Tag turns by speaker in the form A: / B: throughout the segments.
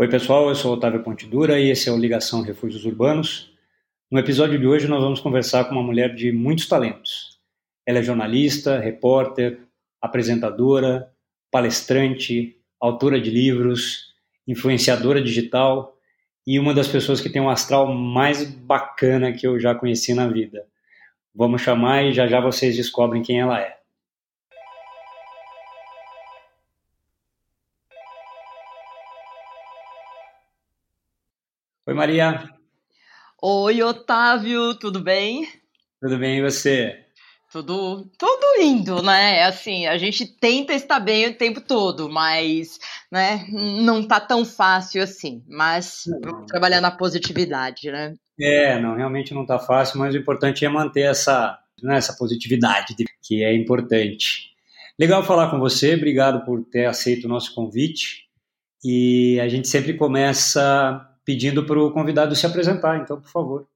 A: Oi, pessoal, eu sou Otávio Pontidura e esse é o Ligação Refúgios Urbanos. No episódio de hoje, nós vamos conversar com uma mulher de muitos talentos. Ela é jornalista, repórter, apresentadora, palestrante, autora de livros, influenciadora digital e uma das pessoas que tem um astral mais bacana que eu já conheci na vida. Vamos chamar e já já vocês descobrem quem ela é. Oi, Maria.
B: Oi, Otávio, tudo bem?
A: Tudo bem, e você?
B: Tudo, tudo indo, né? Assim, a gente tenta estar bem o tempo todo, mas, né, não tá tão fácil assim. Mas vamos trabalhar na positividade, né?
A: É, não, realmente não tá fácil, mas o importante é manter essa, né, essa positividade, que é importante. Legal falar com você, obrigado por ter aceito o nosso convite. E a gente sempre começa pedindo para o convidado se apresentar. Então, por favor.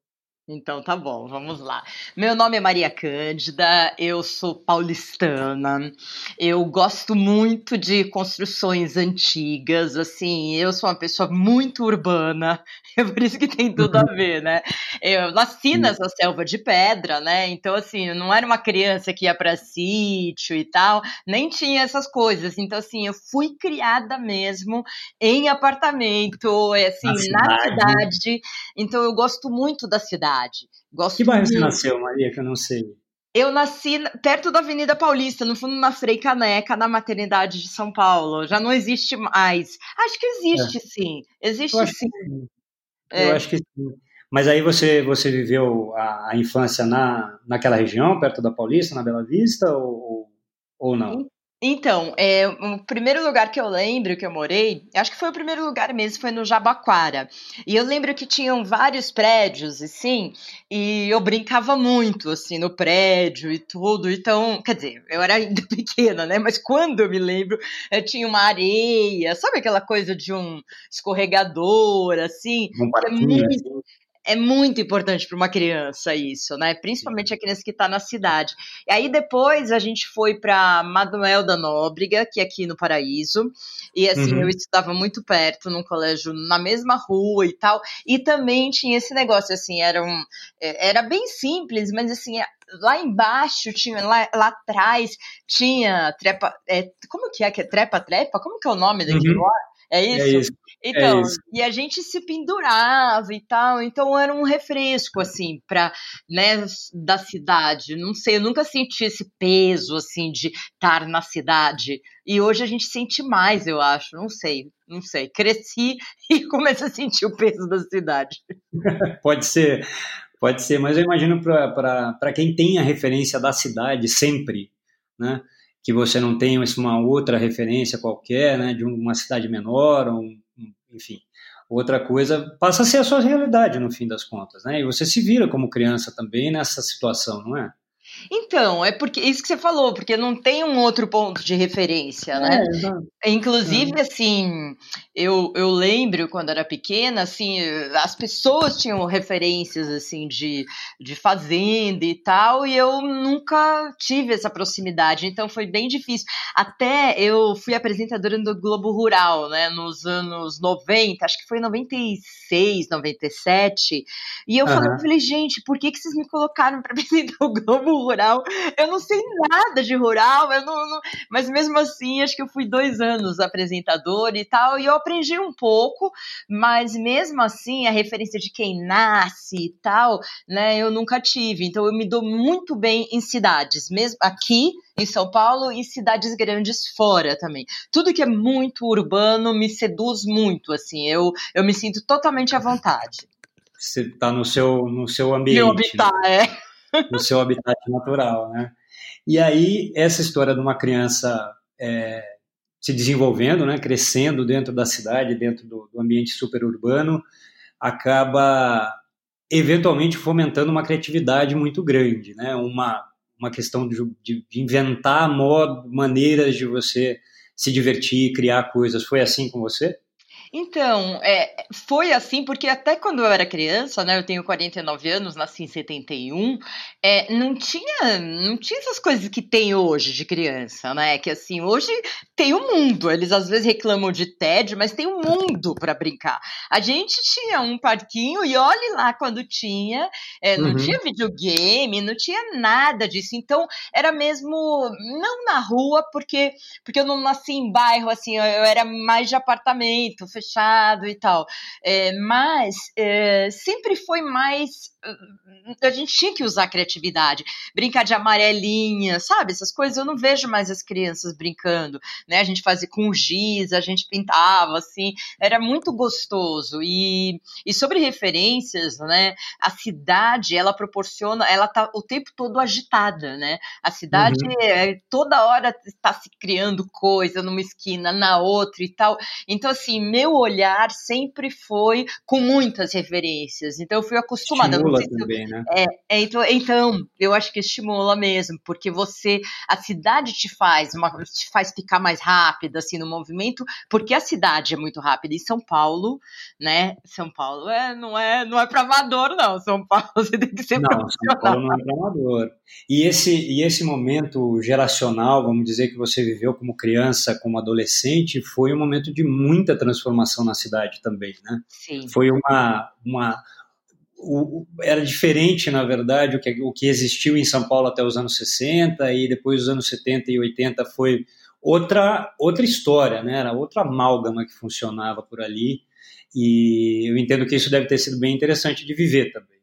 B: Então tá bom, vamos lá. Meu nome é Maria Cândida, eu sou paulistana, eu gosto muito de construções antigas, assim, eu sou uma pessoa muito urbana, é por isso que tem tudo a ver, né? Eu nasci nessa selva de pedra, né? Então, assim, eu não era uma criança que ia para sítio e tal, nem tinha essas coisas. Então, assim, eu fui criada mesmo em apartamento, assim, na cidade. Na cidade. Então, eu gosto muito da cidade cidade.
A: Gosto que bairro você nasceu, Maria, que eu não sei?
B: Eu nasci perto da Avenida Paulista, no fundo na Frei Caneca, na maternidade de São Paulo. Já não existe mais. Acho que existe é. sim. Existe eu sim. sim.
A: É. Eu acho que sim. Mas aí você, você viveu a, a, infância na, naquela região, perto da Paulista, na Bela Vista, ou, ou não?
B: Então, é, o primeiro lugar que eu lembro que eu morei, acho que foi o primeiro lugar mesmo, foi no Jabaquara. E eu lembro que tinham vários prédios, assim, e eu brincava muito, assim, no prédio e tudo. Então, quer dizer, eu era ainda pequena, né? Mas quando eu me lembro, eu tinha uma areia, sabe aquela coisa de um escorregador, assim?
A: Um é muito, assim
B: é muito importante para uma criança isso, né? Principalmente a criança que está na cidade. E aí depois a gente foi para Manuel da Nóbrega, que é aqui no Paraíso, e assim uhum. eu estudava muito perto, num colégio na mesma rua e tal. E também tinha esse negócio assim, era um, é, era bem simples, mas assim lá embaixo tinha lá, lá atrás tinha trepa, é, como que é que é trepa trepa? Como que é o nome daquilo uhum. lá? É, é isso? É isso. Então, é isso. e a gente se pendurava e tal, então era um refresco, assim, pra, né, da cidade. Não sei, eu nunca senti esse peso, assim, de estar na cidade. E hoje a gente sente mais, eu acho, não sei, não sei. Cresci e comecei a sentir o peso da cidade.
A: pode ser, pode ser, mas eu imagino para quem tem a referência da cidade sempre, né? Que você não tenha uma outra referência qualquer, né, de uma cidade menor, ou, enfim, outra coisa, passa a ser a sua realidade no fim das contas, né? E você se vira como criança também nessa situação, não é?
B: Então, é porque isso que você falou, porque não tem um outro ponto de referência, né? É, Inclusive, é. assim, eu, eu lembro quando era pequena, assim, as pessoas tinham referências, assim, de, de fazenda e tal, e eu nunca tive essa proximidade, então foi bem difícil. Até eu fui apresentadora do Globo Rural, né, nos anos 90, acho que foi 96, 97, e eu uhum. falei, falei, gente, por que, que vocês me colocaram para apresentar o Globo rural. Eu não sei nada de rural, eu não, não, mas mesmo assim, acho que eu fui dois anos apresentador e tal, e eu aprendi um pouco, mas mesmo assim, a referência de quem nasce e tal, né, eu nunca tive. Então, eu me dou muito bem em cidades, mesmo aqui em São Paulo e cidades grandes fora também. Tudo que é muito urbano me seduz muito, assim, eu, eu me sinto totalmente à vontade.
A: Você está no seu, no seu ambiente.
B: Meu habitat, né? é
A: no seu habitat natural, né? E aí, essa história de uma criança é, se desenvolvendo, né, crescendo dentro da cidade, dentro do, do ambiente superurbano, acaba eventualmente fomentando uma criatividade muito grande, né? Uma, uma questão de, de, inventar modo, maneiras de você se divertir, criar coisas. Foi assim com você?
B: Então, é, foi assim, porque até quando eu era criança, né, eu tenho 49 anos, nasci em 71, é, não tinha não tinha essas coisas que tem hoje de criança, né? Que assim, hoje tem o um mundo. Eles às vezes reclamam de tédio, mas tem um mundo para brincar. A gente tinha um parquinho e olhe lá quando tinha, é, não uhum. tinha videogame, não tinha nada disso. Então, era mesmo não na rua, porque porque eu não nasci em bairro assim, eu era mais de apartamento, fechado e tal. É, mas é, sempre foi mais. A gente tinha que usar a criatividade, brincar de amarelinha, sabe? Essas coisas eu não vejo mais as crianças brincando, né? A gente fazia com giz, a gente pintava, assim, era muito gostoso. E, e sobre referências, né? A cidade, ela proporciona, ela tá o tempo todo agitada, né? A cidade uhum. é, toda hora está se criando coisa numa esquina, na outra e tal. Então, assim, meu olhar sempre foi com muitas referências. Então eu fui acostumada.
A: Estimula também, né?
B: É, é, então, então, eu acho que estimula mesmo, porque você, a cidade te faz, uma, te faz ficar mais rápida assim no movimento, porque a cidade é muito rápida. E São Paulo, né? São Paulo é, não é, não é para amador, não. São Paulo você tem que ser
A: não, São Paulo não é para amador. E esse e esse momento geracional, vamos dizer que você viveu como criança, como adolescente, foi um momento de muita transformação na cidade também, né?
B: Sim.
A: Foi uma, uma o, era diferente, na verdade, o que, o que existiu em São Paulo até os anos 60 e depois os anos 70 e 80 foi outra outra história, né? Era outra amálgama que funcionava por ali e eu entendo que isso deve ter sido bem interessante de viver também.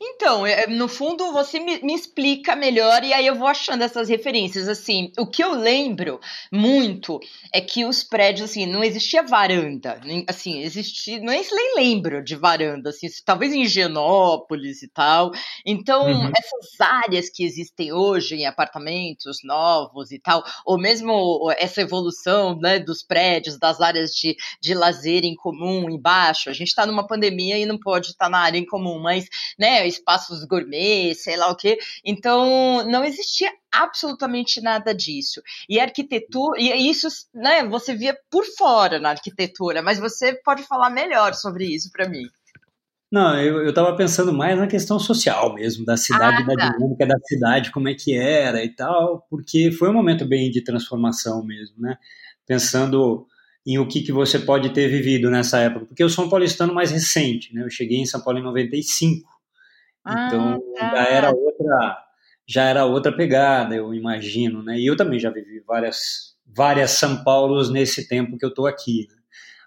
B: Então, é, no fundo, você me, me, explica melhor e aí eu vou achando essas referências. Assim, o que eu lembro muito é que os prédios, assim, não existia varanda. Assim, existia. Nem, nem lembro de varanda, assim, talvez em Higienópolis e tal. Então, uhum. essas áreas que existem hoje em apartamentos novos e tal, ou mesmo essa evolução né, dos prédios, das áreas de, de lazer em comum embaixo. A gente está numa pandemia e não pode estar tá na área em comum, mas, né? Né, espaços gourmet, sei lá o quê. Então, não existia absolutamente nada disso. E a arquitetura, e isso, né, você via por fora na arquitetura, mas você pode falar melhor sobre isso para mim.
A: Não, eu estava pensando mais na questão social mesmo, da cidade, ah, tá. da dinâmica da cidade, como é que era e tal, porque foi um momento bem de transformação mesmo, né? Pensando em o que, que você pode ter vivido nessa época, porque eu sou um paulistano mais recente, né? Eu cheguei em São Paulo em 95, então ah, tá. já era outra já era outra pegada, eu imagino, né? E eu também já vivi várias várias São Paulos nesse tempo que eu estou aqui, né?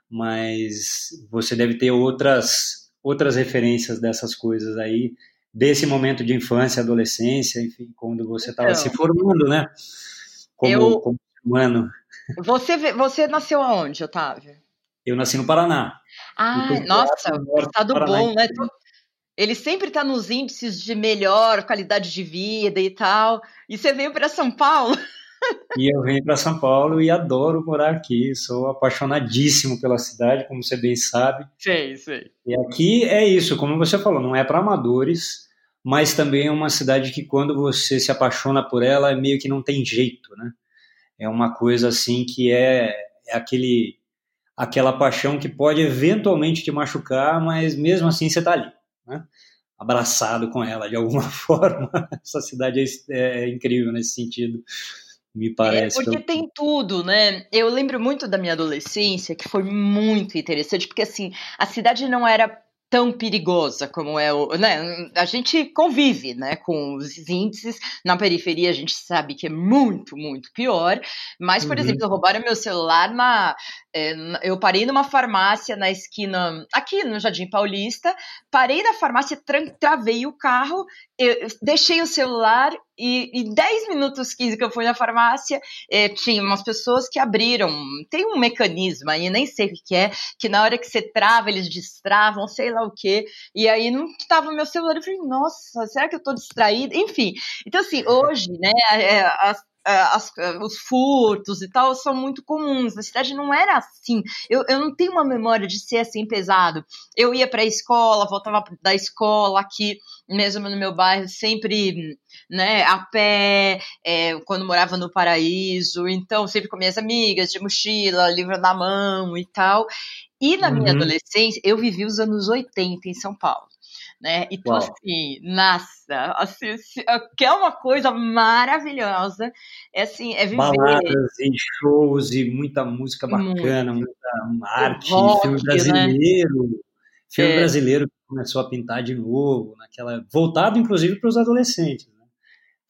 A: mas você deve ter outras outras referências dessas coisas aí desse momento de infância, adolescência, enfim, quando você estava então, se formando, né? Como, eu, como humano.
B: Você você nasceu aonde, Otávio?
A: Eu nasci no Paraná.
B: Ah, nossa, estado bom, né? Ele sempre está nos índices de melhor qualidade de vida e tal. E você veio para São Paulo?
A: E eu venho para São Paulo e adoro morar aqui. Sou apaixonadíssimo pela cidade, como você bem sabe.
B: Sei, sei.
A: E aqui é isso, como você falou, não é para amadores, mas também é uma cidade que quando você se apaixona por ela, é meio que não tem jeito, né? É uma coisa assim que é, é aquele aquela paixão que pode eventualmente te machucar, mas mesmo assim você está ali né? abraçado com ela de alguma forma. Essa cidade é, é incrível nesse sentido, me parece.
B: É porque tem tudo, né? Eu lembro muito da minha adolescência, que foi muito interessante, porque assim, a cidade não era tão perigosa como é o, né? A gente convive, né, com os índices na periferia, a gente sabe que é muito, muito pior. Mas, por uhum. exemplo, roubaram meu celular na, é, eu parei numa farmácia na esquina, aqui no Jardim Paulista, parei na farmácia, travei o carro, eu deixei o celular e, e 10 minutos 15 que eu fui na farmácia, eh, tinha umas pessoas que abriram. Tem um mecanismo aí, nem sei o que é, que na hora que você trava, eles destravam, sei lá o que. E aí não estava meu celular. Eu falei, nossa, será que eu estou distraída? Enfim. Então, assim, hoje, né, é, as, as, os furtos e tal são muito comuns. Na cidade não era assim. Eu, eu não tenho uma memória de ser assim pesado. Eu ia para a escola, voltava da escola aqui, mesmo no meu bairro, sempre né, a pé, é, quando morava no Paraíso. Então, sempre com minhas amigas, de mochila, livro na mão e tal. E na uhum. minha adolescência, eu vivi os anos 80 em São Paulo né? Então, Uau. assim, nossa, assim, que é uma coisa maravilhosa. É assim, é viver.
A: Baladas e shows e muita música bacana, Muito. muita arte, rock, filme né? brasileiro. Né? Filme é. brasileiro que começou a pintar de novo, naquela. Voltado, inclusive, para os adolescentes.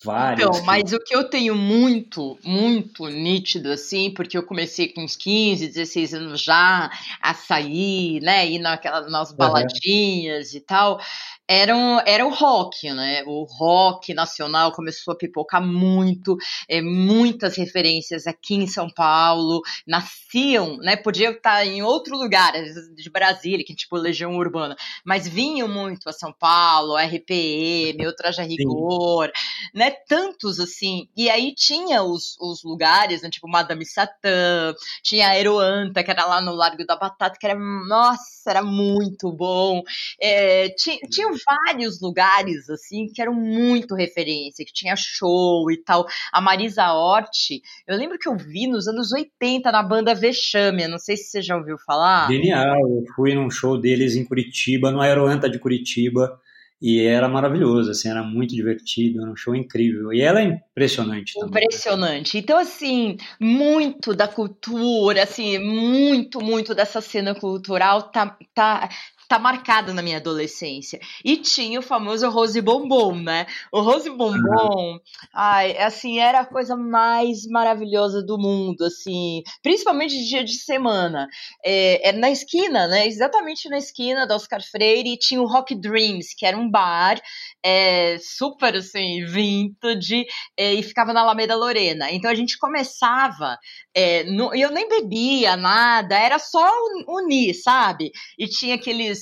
B: Vários. Então, mas o que eu tenho muito, muito nítido, assim, porque eu comecei com uns 15, 16 anos já a sair, né, ir naquela, nas baladinhas uhum. e tal, era, um, era o rock, né? O rock nacional começou a pipocar muito, é, muitas referências aqui em São Paulo, nasciam, né? Podia estar em outro lugar, de Brasília, que tipo Legião Urbana, mas vinham muito a São Paulo, RPM, o Traje a Rigor, Sim. né? Tantos assim. E aí tinha os, os lugares, né? tipo Madame Satã, tinha a Aeroanta, que era lá no Largo da Batata, que era, nossa, era muito bom. É, tinha, tinha vários lugares, assim, que eram muito referência, que tinha show e tal. A Marisa Hort, eu lembro que eu vi nos anos 80 na banda Vexame, não sei se você já ouviu falar.
A: Genial, eu fui num show deles em Curitiba, no Aeroanta de Curitiba, e era maravilhoso, assim, era muito divertido, era um show incrível. E ela é impressionante também.
B: Né? Impressionante. Então, assim, muito da cultura, assim, muito, muito dessa cena cultural tá, tá tá marcada na minha adolescência. E tinha o famoso Rose Bombom, né? O Rose Bombom, ai, assim, era a coisa mais maravilhosa do mundo, assim, principalmente de dia de semana. É, era na esquina, né? Exatamente na esquina da Oscar Freire, e tinha o Rock Dreams, que era um bar é, super, assim, vintage, é, e ficava na Alameda Lorena. Então a gente começava, é, no, eu nem bebia nada, era só unir, sabe? E tinha aqueles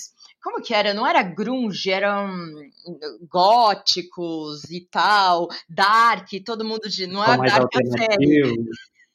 B: como que era? Não era grunge, eram góticos e tal, dark, todo mundo de. Não é dark a série.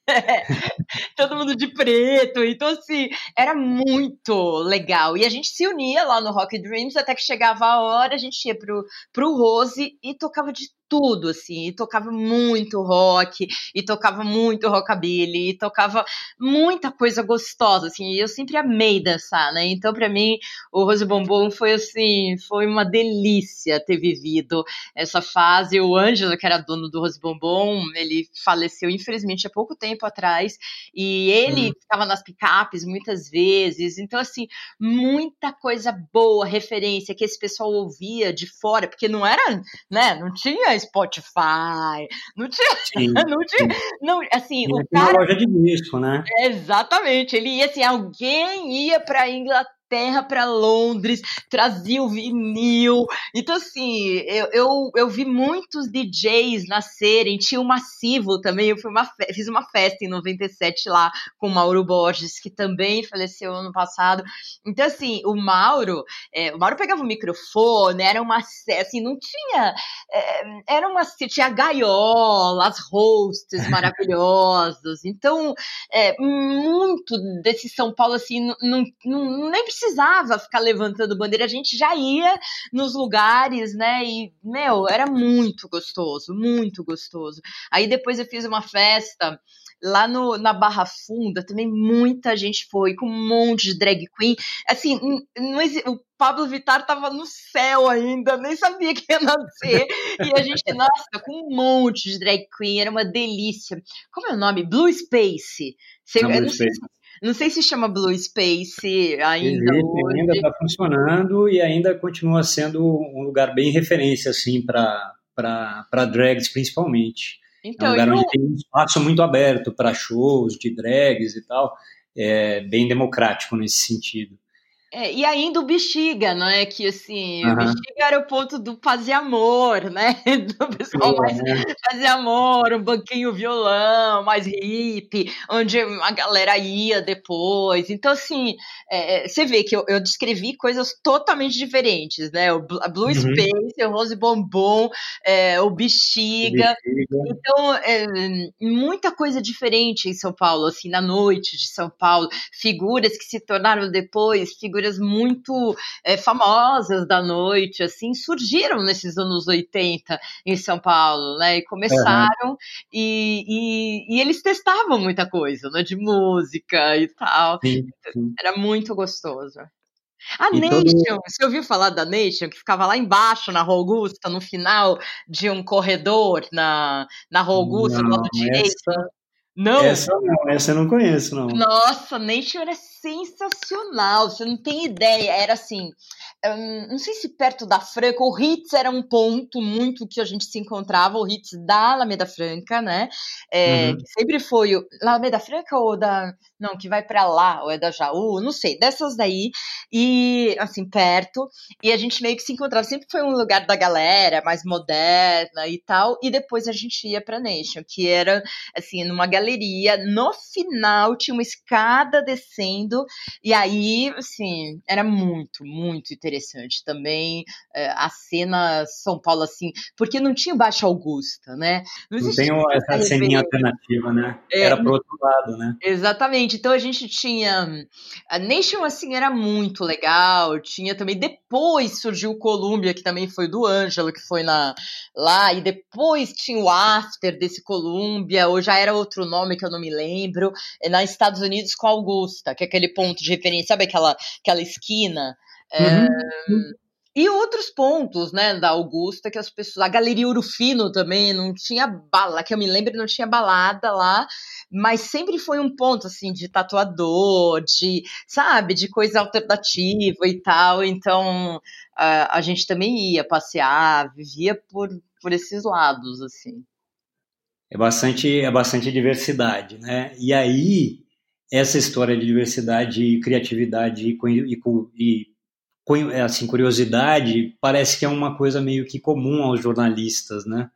B: todo mundo de preto, então assim, era muito legal. E a gente se unia lá no Rock Dreams até que chegava a hora, a gente ia pro, pro Rose e tocava de tudo, assim, e tocava muito rock, e tocava muito rockabilly, e tocava muita coisa gostosa, assim, e eu sempre amei dançar, né, então para mim o Rose Bombom foi, assim, foi uma delícia ter vivido essa fase, o Ângelo, que era dono do Rose Bombom, ele faleceu, infelizmente, há pouco tempo atrás, e ele hum. ficava nas picapes muitas vezes, então, assim, muita coisa boa, referência, que esse pessoal ouvia de fora, porque não era, né, não tinha Spotify, não tinha, sim, não tinha, não, assim,
A: o cara... Uma loja de disco, né?
B: Exatamente, ele ia assim, alguém ia para Inglaterra terra para Londres, trazia o vinil. Então, assim, eu, eu, eu, vi muitos DJs nascerem. Tinha o Massivo também. Eu uma, fiz uma festa em 97 lá com o Mauro Borges, que também faleceu ano passado. Então, assim, o Mauro, é, o Mauro pegava o microfone, era uma. Assim, não tinha. É, era uma. Tinha gaiola, as hosts maravilhosas. Então, é, muito desse São Paulo, assim, não, não, não nem precisava ficar levantando bandeira, a gente já ia nos lugares, né? E, meu, era muito gostoso, muito gostoso. Aí depois eu fiz uma festa lá no, na Barra Funda, também muita gente foi, com um monte de drag queen. Assim, não, o Pablo Vittar tava no céu ainda, nem sabia que ia nascer. e a gente, nossa, com um monte de drag queen, era uma delícia. Como é o nome? Blue Space. Você, não, Blue Space. Não sei se chama Blue Space ainda.
A: Existe, ainda está funcionando e ainda continua sendo um lugar bem referência assim para drags principalmente. Então, é um então, lugar onde tem um espaço muito aberto para shows de drags e tal, é bem democrático nesse sentido.
B: É, e ainda o Bexiga, não é? Que assim, uhum. o Bexiga era o ponto do fazer amor, né? Do pessoal mais fazer amor, um banquinho violão, mais hippie, onde a galera ia depois. Então, assim, é, é, você vê que eu, eu, descrevi coisas totalmente diferentes, né? O Blue uhum. Space, o Rose Bombom, é, o Bexiga. Bexiga. Então, é, muita coisa diferente em São Paulo, assim, na noite de São Paulo. Figuras que se tornaram depois figuras figuras muito é, famosas da noite, assim, surgiram nesses anos 80 em São Paulo, né? E começaram uhum. e, e, e, eles testavam muita coisa, né? De música e tal. Sim, sim. Era muito gostoso. A e Nation, todo... você ouviu falar da Nation, que ficava lá embaixo na Rua Augusta, no final de um corredor na, na Rua Augusta, do lado direito?
A: Essa... Não. Essa não, essa eu não conheço, não.
B: Nossa, Nation era sensacional, você não tem ideia. Era assim, um, não sei se perto da Franca, o Ritz era um ponto muito que a gente se encontrava, o Ritz da Alameda Franca, né? É, uhum. Sempre foi o Alameda Franca ou da. Não, que vai para lá, ou é da Jaú, não sei, dessas daí, e assim, perto, e a gente meio que se encontrava, sempre foi um lugar da galera, mais moderna e tal, e depois a gente ia pra Nation, que era, assim, numa galeria, no final tinha uma escada descendo, e aí, assim, era muito, muito interessante interessante também é, a cena São Paulo assim, porque não tinha Baixa Augusta, né?
A: Não, não tem essa ceninha alternativa, né? É, era pro outro lado, né?
B: Exatamente. Então a gente tinha a Nation assim era muito legal, tinha também depois surgiu o Columbia, que também foi do Ângelo, que foi na lá e depois tinha o After desse Columbia, ou já era outro nome que eu não me lembro, é na Estados Unidos com Augusta, que é aquele ponto de referência, sabe aquela aquela esquina Uhum. É, e outros pontos, né, da Augusta, que as pessoas. A Galeria Urufino também, não tinha bala, que eu me lembro, não tinha balada lá, mas sempre foi um ponto, assim, de tatuador, de, sabe, de coisa alternativa e tal. Então, a, a gente também ia passear, vivia por, por esses lados, assim.
A: É bastante, é bastante diversidade, né? E aí, essa história de diversidade, criatividade e, e, e assim, curiosidade, parece que é uma coisa meio que comum aos jornalistas, né?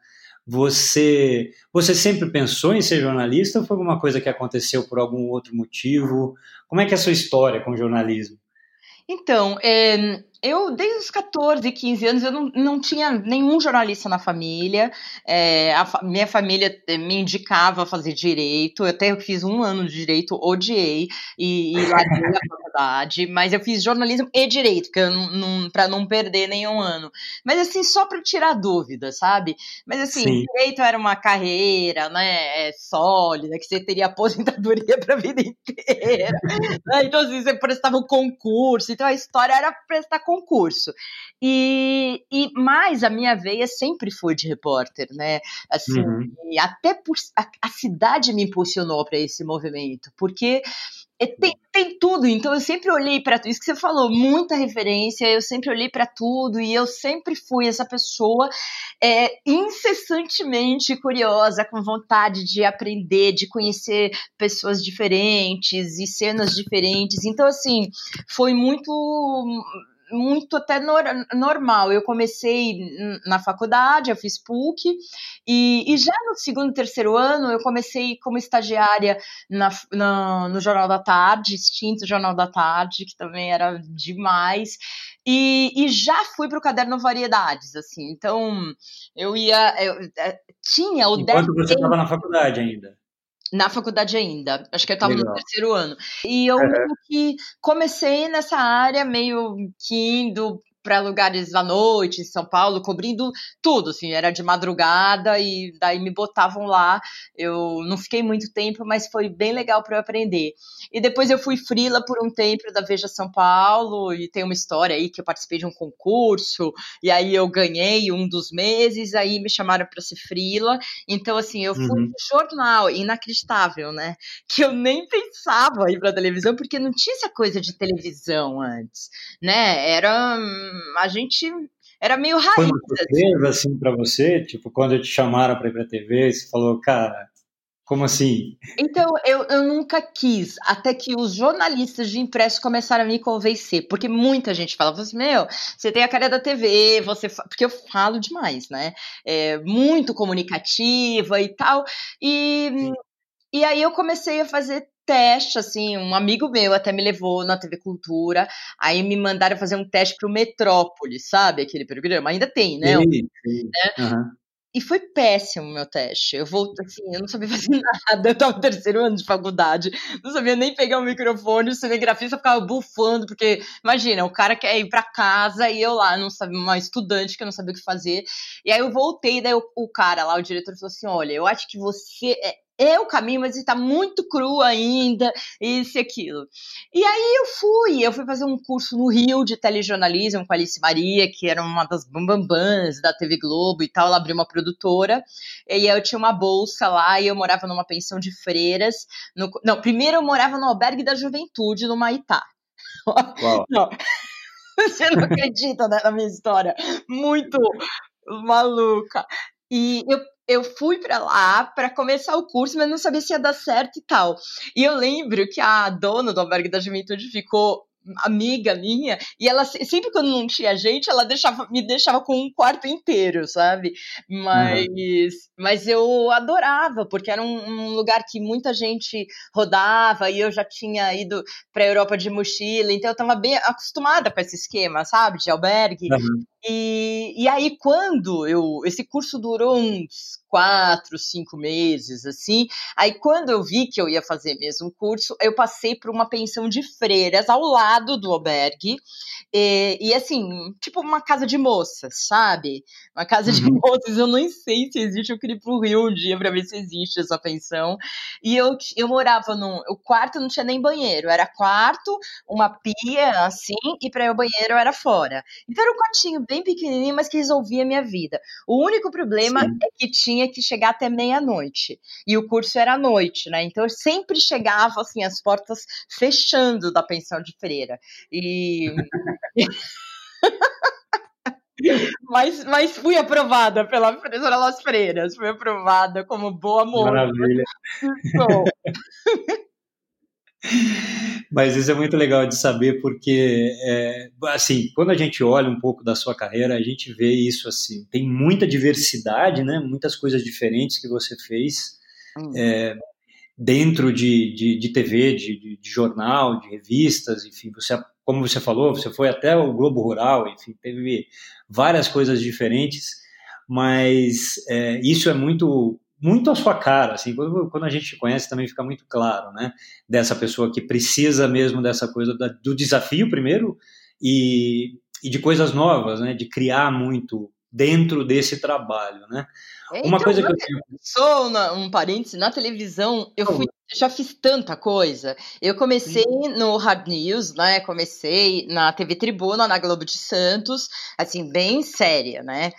A: Você, você sempre pensou em ser jornalista ou foi alguma coisa que aconteceu por algum outro motivo? Como é que é a sua história com o jornalismo?
B: Então, é, eu, desde os 14, 15 anos, eu não, não tinha nenhum jornalista na família. É, a minha família eh, me indicava a fazer direito. Eu até fiz um ano de direito, odiei e, e larguei a faculdade. Mas eu fiz jornalismo e direito, para não perder nenhum ano. Mas assim, só para tirar dúvida, sabe? Mas assim, Sim. direito era uma carreira, né, é, sólida, que você teria aposentadoria para a vida inteira. Né? Então, assim, você prestava um concurso. Então, a história era prestar concurso concurso. E, e mais a minha veia sempre foi de repórter, né? Assim, uhum. até por, a, a cidade me impulsionou para esse movimento, porque é, tem, tem, tudo, então eu sempre olhei para tudo. Isso que você falou, muita referência, eu sempre olhei para tudo e eu sempre fui essa pessoa é, incessantemente curiosa, com vontade de aprender, de conhecer pessoas diferentes e cenas diferentes. Então, assim, foi muito muito até normal. Eu comecei na faculdade, eu fiz PUC, e, e já no segundo, terceiro ano eu comecei como estagiária na, na, no Jornal da Tarde, extinto Jornal da Tarde, que também era demais. E, e já fui para o caderno Variedades, assim. Então, eu ia. Eu, é, tinha o
A: Enquanto você estava na faculdade ainda?
B: Na faculdade ainda. Acho que eu estava no terceiro ano. E eu que comecei nessa área meio que indo para lugares à noite em São Paulo, cobrindo tudo, assim, era de madrugada e daí me botavam lá. Eu não fiquei muito tempo, mas foi bem legal para eu aprender. E depois eu fui frila por um tempo da Veja São Paulo e tem uma história aí que eu participei de um concurso e aí eu ganhei um dos meses, aí me chamaram para ser frila. Então assim, eu fui uhum. jornal, inacreditável, né? Que eu nem pensava ir para televisão porque não tinha essa coisa de televisão antes, né? Era a gente era meio raiz. Foi uma
A: surpresa, assim, assim para você? Tipo, quando te chamaram para ir pra TV, você falou, cara, como assim?
B: Então, eu, eu nunca quis, até que os jornalistas de impresso começaram a me convencer, porque muita gente falava assim, meu, você tem a cara da TV, você porque eu falo demais, né? É, muito comunicativa e tal, e, e aí eu comecei a fazer teste, assim, um amigo meu até me levou na TV Cultura, aí me mandaram fazer um teste pro Metrópole, sabe, aquele programa? Ainda tem, né?
A: Sim, sim. Né? Uhum.
B: e foi péssimo o meu teste. Eu voltei assim, eu não sabia fazer nada. Eu tava no terceiro ano de faculdade, não sabia nem pegar o microfone, o cinegrafista ficava bufando, porque imagina, o cara quer ir para casa e eu lá, não sabia, uma estudante que eu não sabia o que fazer. E aí eu voltei, daí o, o cara lá, o diretor, falou assim: olha, eu acho que você é, é o caminho, mas está muito cru ainda, isso e aquilo. E aí eu fui, eu fui fazer um curso no Rio de telejornalismo com a Alice Maria, que era uma das bambambãs da TV Globo e tal, ela abriu uma produtora, e aí eu tinha uma bolsa lá, e eu morava numa pensão de freiras, no, não, primeiro eu morava no albergue da juventude, no Maitá. Uau. Não, você não acredita né, na minha história, muito maluca. E eu eu fui para lá para começar o curso, mas não sabia se ia dar certo e tal. E eu lembro que a dona do albergue da juventude ficou amiga minha, e ela sempre quando não tinha gente, ela deixava, me deixava com um quarto inteiro, sabe? Mas, uhum. mas eu adorava, porque era um, um, lugar que muita gente rodava, e eu já tinha ido para a Europa de mochila, então eu estava bem acostumada com esse esquema, sabe? De albergue. Uhum. E, e aí, quando eu. Esse curso durou uns quatro, cinco meses, assim. Aí, quando eu vi que eu ia fazer mesmo o curso, eu passei por uma pensão de freiras ao lado do albergue. E, e assim, tipo uma casa de moças, sabe? Uma casa uhum. de moças, eu nem sei se existe. Eu queria ir pro Rio um dia para ver se existe essa pensão. E eu, eu morava num. O quarto não tinha nem banheiro, era quarto, uma pia, assim, e para ao banheiro era fora. Então era um quartinho bem pequenininho, mas que resolvia a minha vida. O único problema Sim. é que tinha que chegar até meia-noite. E o curso era à noite, né? Então eu sempre chegava, assim, as portas fechando da pensão de freira. E. mas, mas fui aprovada pela professora Las Freiras, fui aprovada como boa moça.
A: Maravilha. Mas isso é muito legal de saber porque, é, assim, quando a gente olha um pouco da sua carreira, a gente vê isso assim, tem muita diversidade, né? Muitas coisas diferentes que você fez hum. é, dentro de, de, de TV, de, de, jornal, de revistas, enfim, você, como você falou, você foi até o Globo Rural, enfim, teve várias coisas diferentes, mas é, isso é muito muito à sua cara, assim, quando, quando, a gente te conhece também fica muito claro, né, dessa pessoa que precisa mesmo dessa coisa da, do desafio primeiro e, e de coisas novas, né, de criar muito dentro desse trabalho, né.
B: Então, Uma coisa que eu sou um parêntese na televisão, eu fui, já fiz tanta coisa. Eu comecei Sim. no Hard News, né? Comecei na TV Tribuna, na Globo de Santos, assim, bem séria, né?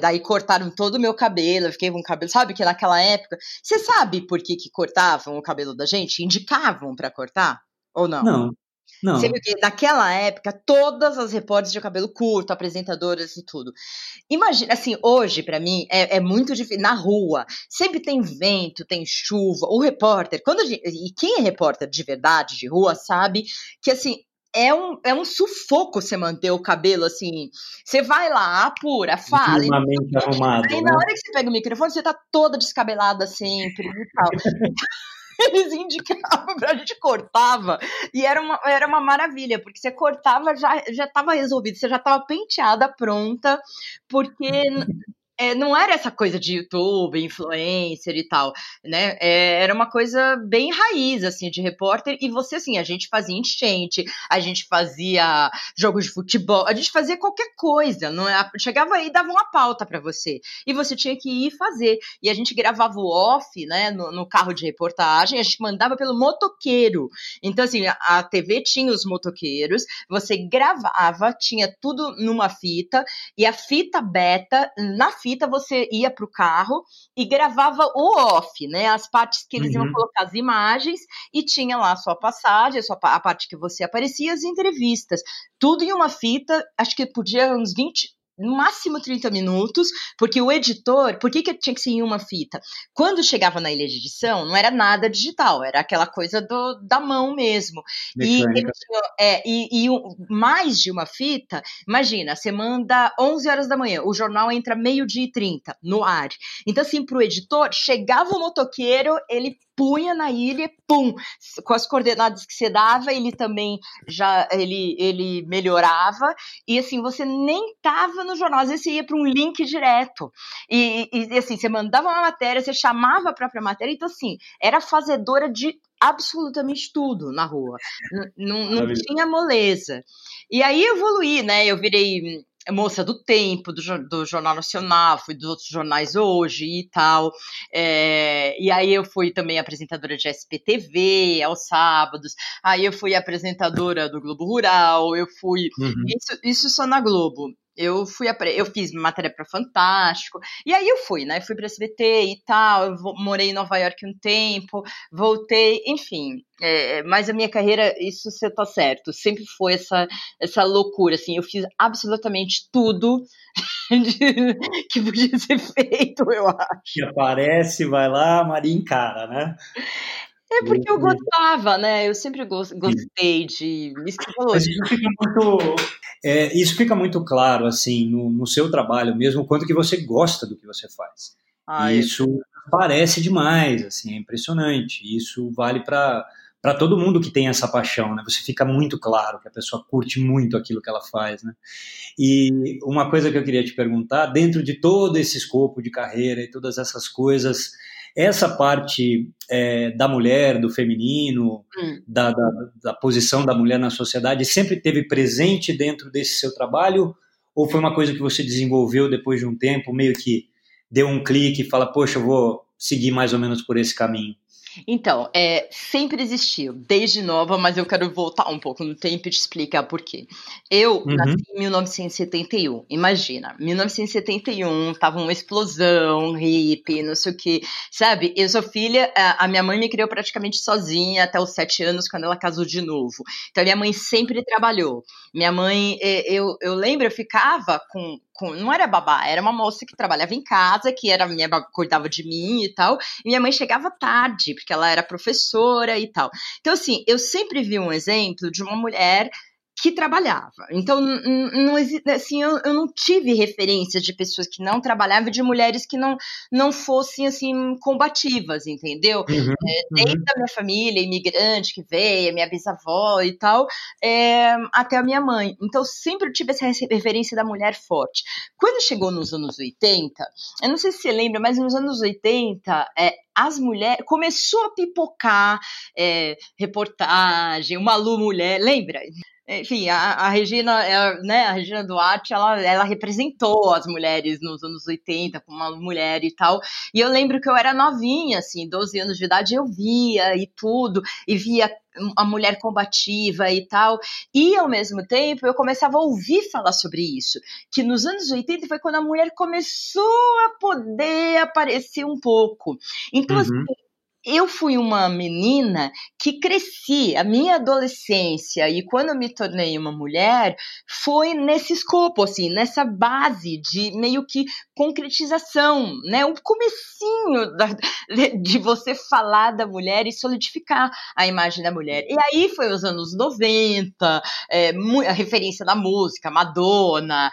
B: Daí cortaram todo o meu cabelo, eu fiquei com o cabelo, sabe que naquela época, você sabe por que que cortavam o cabelo da gente? Indicavam para cortar ou não?
A: Não. Não.
B: Você viu que naquela época, todas as repórteres de cabelo curto, apresentadoras e tudo. Imagina, assim, hoje, para mim, é, é, muito difícil. Na rua, sempre tem vento, tem chuva. O repórter, quando gente, e quem é repórter de verdade, de rua, sabe que, assim, é um, é um sufoco você manter o cabelo assim. Você vai lá, apura, fala.
A: arrumado.
B: Aí
A: né?
B: na hora que você pega o microfone, você tá toda descabelada sempre e tal. eles indicavam pra gente cortava. E era uma, era uma maravilha, porque você cortava já já estava resolvido, você já estava penteada pronta, porque é, não era essa coisa de YouTube, influencer e tal, né? É, era uma coisa bem raiz, assim, de repórter. E você, assim, a gente fazia enchente, a gente fazia jogos de futebol, a gente fazia qualquer coisa. Não é? Chegava aí e dava uma pauta para você. E você tinha que ir fazer. E a gente gravava o off, né, no, no carro de reportagem, a gente mandava pelo motoqueiro. Então, assim, a, TV tinha os motoqueiros, você gravava, tinha tudo numa fita, e a fita beta, na fita, fita, você ia para o carro e gravava o off, né? As partes que eles uhum. iam colocar as imagens e tinha lá a sua passagem, a, sua, a parte que você aparecia, as entrevistas. Tudo em uma fita, acho que podia uns 20, no máximo 30 minutos, porque o editor, por que, que tinha que ser em uma fita? Quando chegava na ilha de edição, não era nada digital, era aquela coisa do, da mão mesmo. E, é, e, e, mais de uma fita, imagina, você manda 11 horas da manhã, o jornal entra meio-dia e 30 no ar. Então, assim, para o editor, chegava o motoqueiro, ele punha na ilha, pum, com as coordenadas que você dava, ele também já ele, ele melhorava e assim você nem tava no jornal, às vezes você ia para um link direto. E, e, assim, você mandava uma matéria, você chamava a própria matéria. Então, assim, era fazedora de absolutamente tudo na rua. Não, não tinha moleza. E aí eu evoluí, né? Eu virei moça do Tempo, do, do, Jornal Nacional, fui dos outros jornais hoje e tal. É, e aí eu fui também apresentadora de SPTV aos sábados. Aí eu fui apresentadora do Globo Rural. Eu fui. Uhum. Isso, isso só na Globo. Eu fui eu fiz matéria para Fantástico. E aí eu fui, né? Fui para SBT e tal. Morei em Nova York um tempo, voltei, enfim. É, mas a minha carreira, isso você tá certo, sempre foi essa essa loucura assim. Eu fiz absolutamente tudo que podia ser feito, eu acho.
A: Que aparece, vai lá, Maria encara, né?
B: É porque eu gostava, né? Eu sempre gostei de. Mas
A: isso fica muito, é, isso fica muito claro, assim, no, no, seu trabalho mesmo, quanto que você gosta do que você faz. Ai, isso parece demais, assim, é impressionante. Isso vale para para todo mundo que tem essa paixão, né? Você fica muito claro que a pessoa curte muito aquilo que ela faz, né? E uma coisa que eu queria te perguntar, dentro de todo esse escopo de carreira e todas essas coisas, essa parte é, da mulher, do feminino, hum. da, da, da, posição da mulher na sociedade, sempre teve presente dentro desse seu trabalho? Ou foi uma coisa que você desenvolveu depois de um tempo, meio que deu um clique e fala, poxa, eu vou seguir mais ou menos por esse caminho?
B: Então, é, sempre existiu, desde nova, mas eu quero voltar um pouco no tempo e te explicar por quê. Eu uhum. nasci em 1971, imagina, 1971, tava uma explosão, hippie, não sei o que, sabe? Eu sou filha, a minha mãe me criou praticamente sozinha até os sete anos, quando ela casou de novo. Então, minha mãe sempre trabalhou. Minha mãe, eu, eu lembro, eu ficava com, não era babá, era uma moça que trabalhava em casa, que era minha cuidava de mim e tal. E minha mãe chegava tarde, porque ela era professora e tal. Então assim, eu sempre vi um exemplo de uma mulher que trabalhava. Então, não assim, eu, eu, não tive referências de pessoas que não trabalhavam, de mulheres que não, não fossem assim combativas, entendeu? Uhum, é, desde uhum. a minha família imigrante que veio, minha bisavó e tal, é, até a minha mãe. Então, sempre tive essa referência da mulher forte. Quando chegou nos anos 80, eu não sei se você lembra, mas nos anos 80, é, as mulheres começou a pipocar é, reportagem, uma Lu mulher, lembra? Enfim, a, a Regina, é, né, a Regina Duarte, ela, ela representou as mulheres nos anos 80 como uma mulher e tal. E eu lembro que eu era novinha, assim, 12 anos de idade, eu via e tudo, e via a mulher combativa e tal. E ao mesmo tempo eu começava a ouvir falar sobre isso, que nos anos 80 foi quando a mulher começou a poder aparecer um pouco. Então, uhum. assim, eu fui uma menina que cresci, a minha adolescência e quando eu me tornei uma mulher, foi nesse escopo, assim, nessa base de meio que concretização, né? O comecinho da, de você falar da mulher e solidificar a imagem da mulher. E aí foi os anos 90, é, a referência da música, Madonna,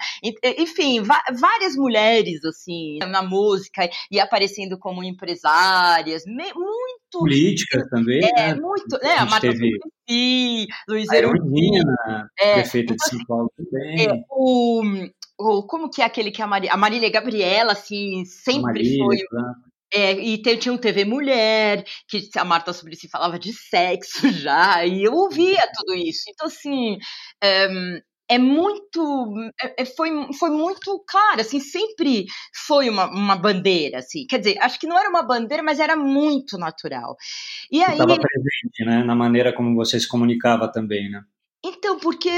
B: enfim, várias mulheres, assim, na música e aparecendo como empresárias, muito
A: políticas também,
B: é, né? muito, né? A, a Marta teve... Luiz
A: Erundina, é, prefeita de São Paulo também. É,
B: o, o, como que é aquele que a, Maria, a Marília Gabriela, assim, sempre Marília, foi... É, e tinha um TV Mulher, que a Marta Suplicy falava de sexo já, e eu ouvia tudo isso. Então, assim, um, é muito é, é, foi, foi muito claro, assim, sempre foi uma, uma bandeira, assim, quer dizer, acho que não era uma bandeira, mas era muito natural.
A: E aí estava presente, né, na maneira como você se comunicava também, né?
B: Então, porque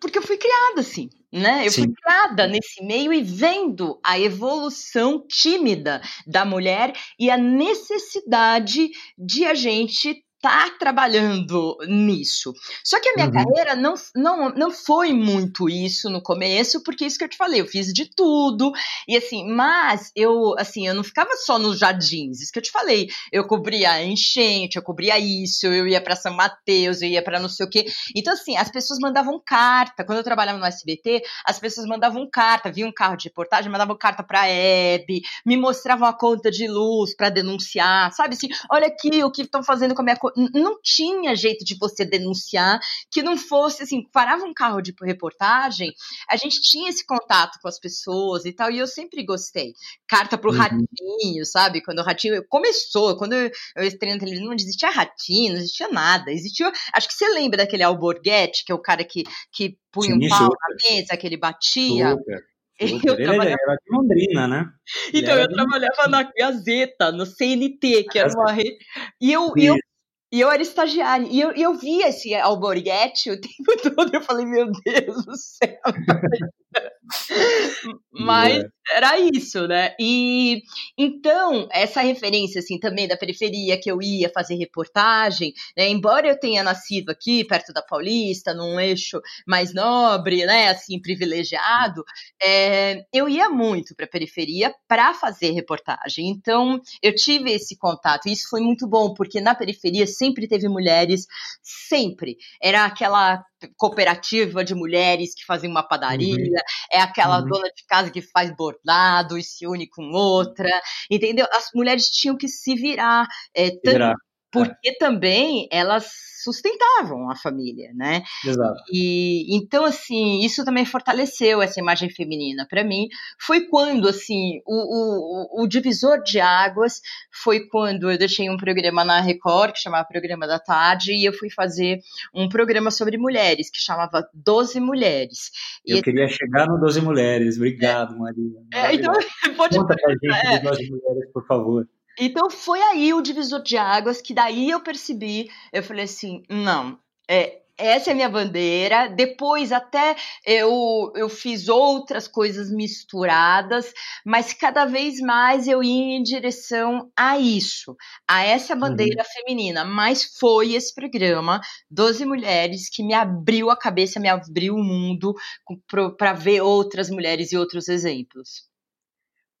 B: porque eu fui criada assim, né? Eu Sim. fui criada nesse meio e vendo a evolução tímida da mulher e a necessidade de a gente tá trabalhando nisso. Só que a minha uhum. carreira não, não, não foi muito isso no começo, porque isso que eu te falei, eu fiz de tudo, e assim, mas eu, assim, eu não ficava só nos jardins, isso que eu te falei, eu cobria enchente, eu cobria isso, eu ia para São Mateus, eu ia para não sei o quê. Então, assim, as pessoas mandavam carta, quando eu trabalhava no SBT, as pessoas mandavam carta, via um carro de reportagem, mandavam carta pra Hebe, me mostravam a conta de luz para denunciar, sabe assim, olha aqui o que estão fazendo com a minha não tinha jeito de você denunciar que não fosse assim, parava um carro de reportagem, a gente tinha esse contato com as pessoas e tal, e eu sempre gostei. Carta pro uhum. ratinho, sabe? Quando o ratinho começou, quando eu, eu estreiei na televisão, não existia ratinho, não existia nada. Existia. Acho que você lembra daquele Alborguete, que é o cara que, que punha Sim, um pau super. na mesa, que ele batia. Super.
A: Eu ele trabalhava... era de Londrina, né?
B: Então, eu trabalhava na Gazeta, no CNT, que era uma rede. E eu, eu, e eu era estagiária. E eu, eu via esse alborguete o tempo todo. Eu falei, meu Deus do céu. Mas é. Era isso, né? E então, essa referência, assim, também da periferia, que eu ia fazer reportagem, né? Embora eu tenha nascido aqui, perto da Paulista, num eixo mais nobre, né? Assim, privilegiado, é, eu ia muito para a periferia para fazer reportagem. Então, eu tive esse contato. E isso foi muito bom, porque na periferia sempre teve mulheres, sempre. Era aquela cooperativa de mulheres que fazem uma padaria, uhum. é aquela uhum. dona de casa que faz bordado e se une com outra, entendeu? As mulheres tinham que se virar, é, virar. porque também elas sustentavam a família, né?
A: Exato.
B: E então assim, isso também fortaleceu essa imagem feminina para mim. Foi quando assim, o, o, o, divisor de águas foi quando eu deixei um programa na Record que chamava Programa da Tarde e eu fui fazer um programa sobre mulheres que chamava Doze Mulheres.
A: Eu e queria chegar no Doze Mulheres. Obrigado, é, Maria.
B: É, então pode
A: Conta pra gente é. Doze Mulheres, por favor.
B: Então foi aí o divisor de águas que daí eu percebi, eu falei assim, não, é, essa é a minha bandeira. Depois até eu, eu fiz outras coisas misturadas, mas cada vez mais eu ia em direção a isso, a essa uhum. bandeira uhum. feminina. Mas foi esse programa, 12 Mulheres, que me abriu a cabeça, me abriu o mundo para ver outras mulheres e outros exemplos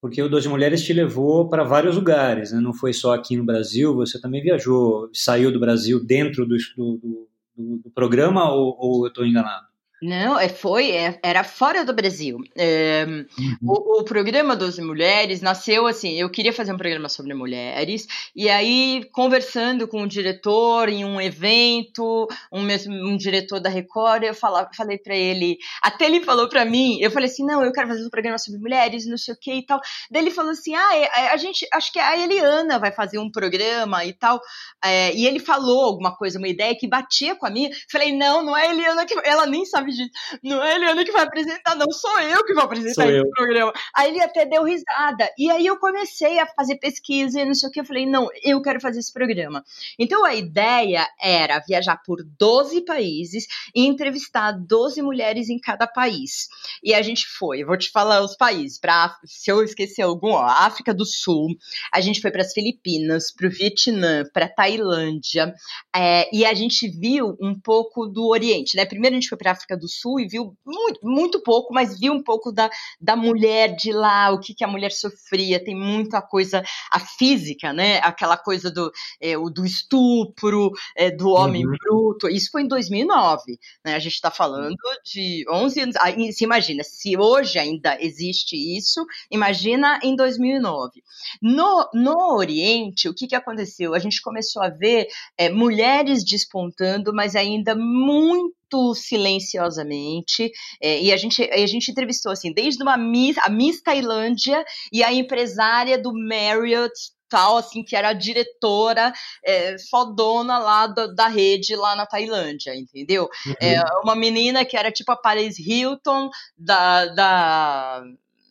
A: porque o Doze Mulheres te levou para vários lugares, né? não foi só aqui no Brasil, você também viajou, saiu do Brasil dentro do, do, do, do programa ou, ou eu estou enganado?
B: Não, é, foi, é, era fora do Brasil. É, uhum. o, o, programa 12 Mulheres nasceu assim, eu queria fazer um programa sobre mulheres, e aí, conversando com o diretor em um evento, um, mesmo, um diretor da Record, eu falava, falei para ele, até ele falou para mim, eu falei assim, não, eu quero fazer um programa sobre mulheres, não sei o que e tal. Daí ele falou assim, ah, é, a gente, acho que a Eliana vai fazer um programa e tal, é, e ele falou alguma coisa, uma ideia que batia com a minha, falei, não, não é a Eliana que, ela nem sabe sabe disso. Não é a Eliana que vai apresentar, não, sou eu que vou apresentar sou esse eu. programa. Aí ele até deu risada. E aí eu comecei a fazer pesquisa e não sei o que. Eu falei, não, eu quero fazer esse programa. Então a ideia era viajar por 12 países e entrevistar 12 mulheres em cada país. E a gente foi, eu vou te falar os países, pra, se eu esquecer algum, ó, África do Sul, a gente foi para as Filipinas, para o Vietnã, para Tailândia, é, e a gente viu um pouco do Oriente, né? Primeiro a gente foi para África do Sul e viu muito, muito pouco, mas viu um pouco da, da mulher de lá, o que, que a mulher sofria. Tem muita coisa, a física, né? Aquela coisa do, é, do estupro, é, do homem uhum. bruto. Isso foi em 2009, né? A gente está falando de 11 anos. Aí, se imagina, se hoje ainda existe isso, imagina em 2009. No, no Oriente, o que, que aconteceu? A gente começou a ver é, mulheres despontando, mas ainda muito muito silenciosamente. É, e a gente, a gente entrevistou assim, desde uma Miss, a Miss Tailândia e a empresária do Marriott tal, assim, que era a diretora é, fodona lá do, da rede lá na Tailândia, entendeu? Uhum. É, uma menina que era tipo a Paris Hilton da, da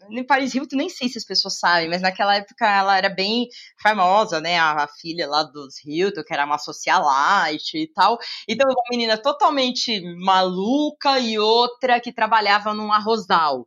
B: em Paris Hilton, nem sei se as pessoas sabem, mas naquela época ela era bem famosa, né? A, a filha lá dos Hilton, que era uma socialite e tal. Então, uma menina totalmente maluca e outra que trabalhava num arrozal.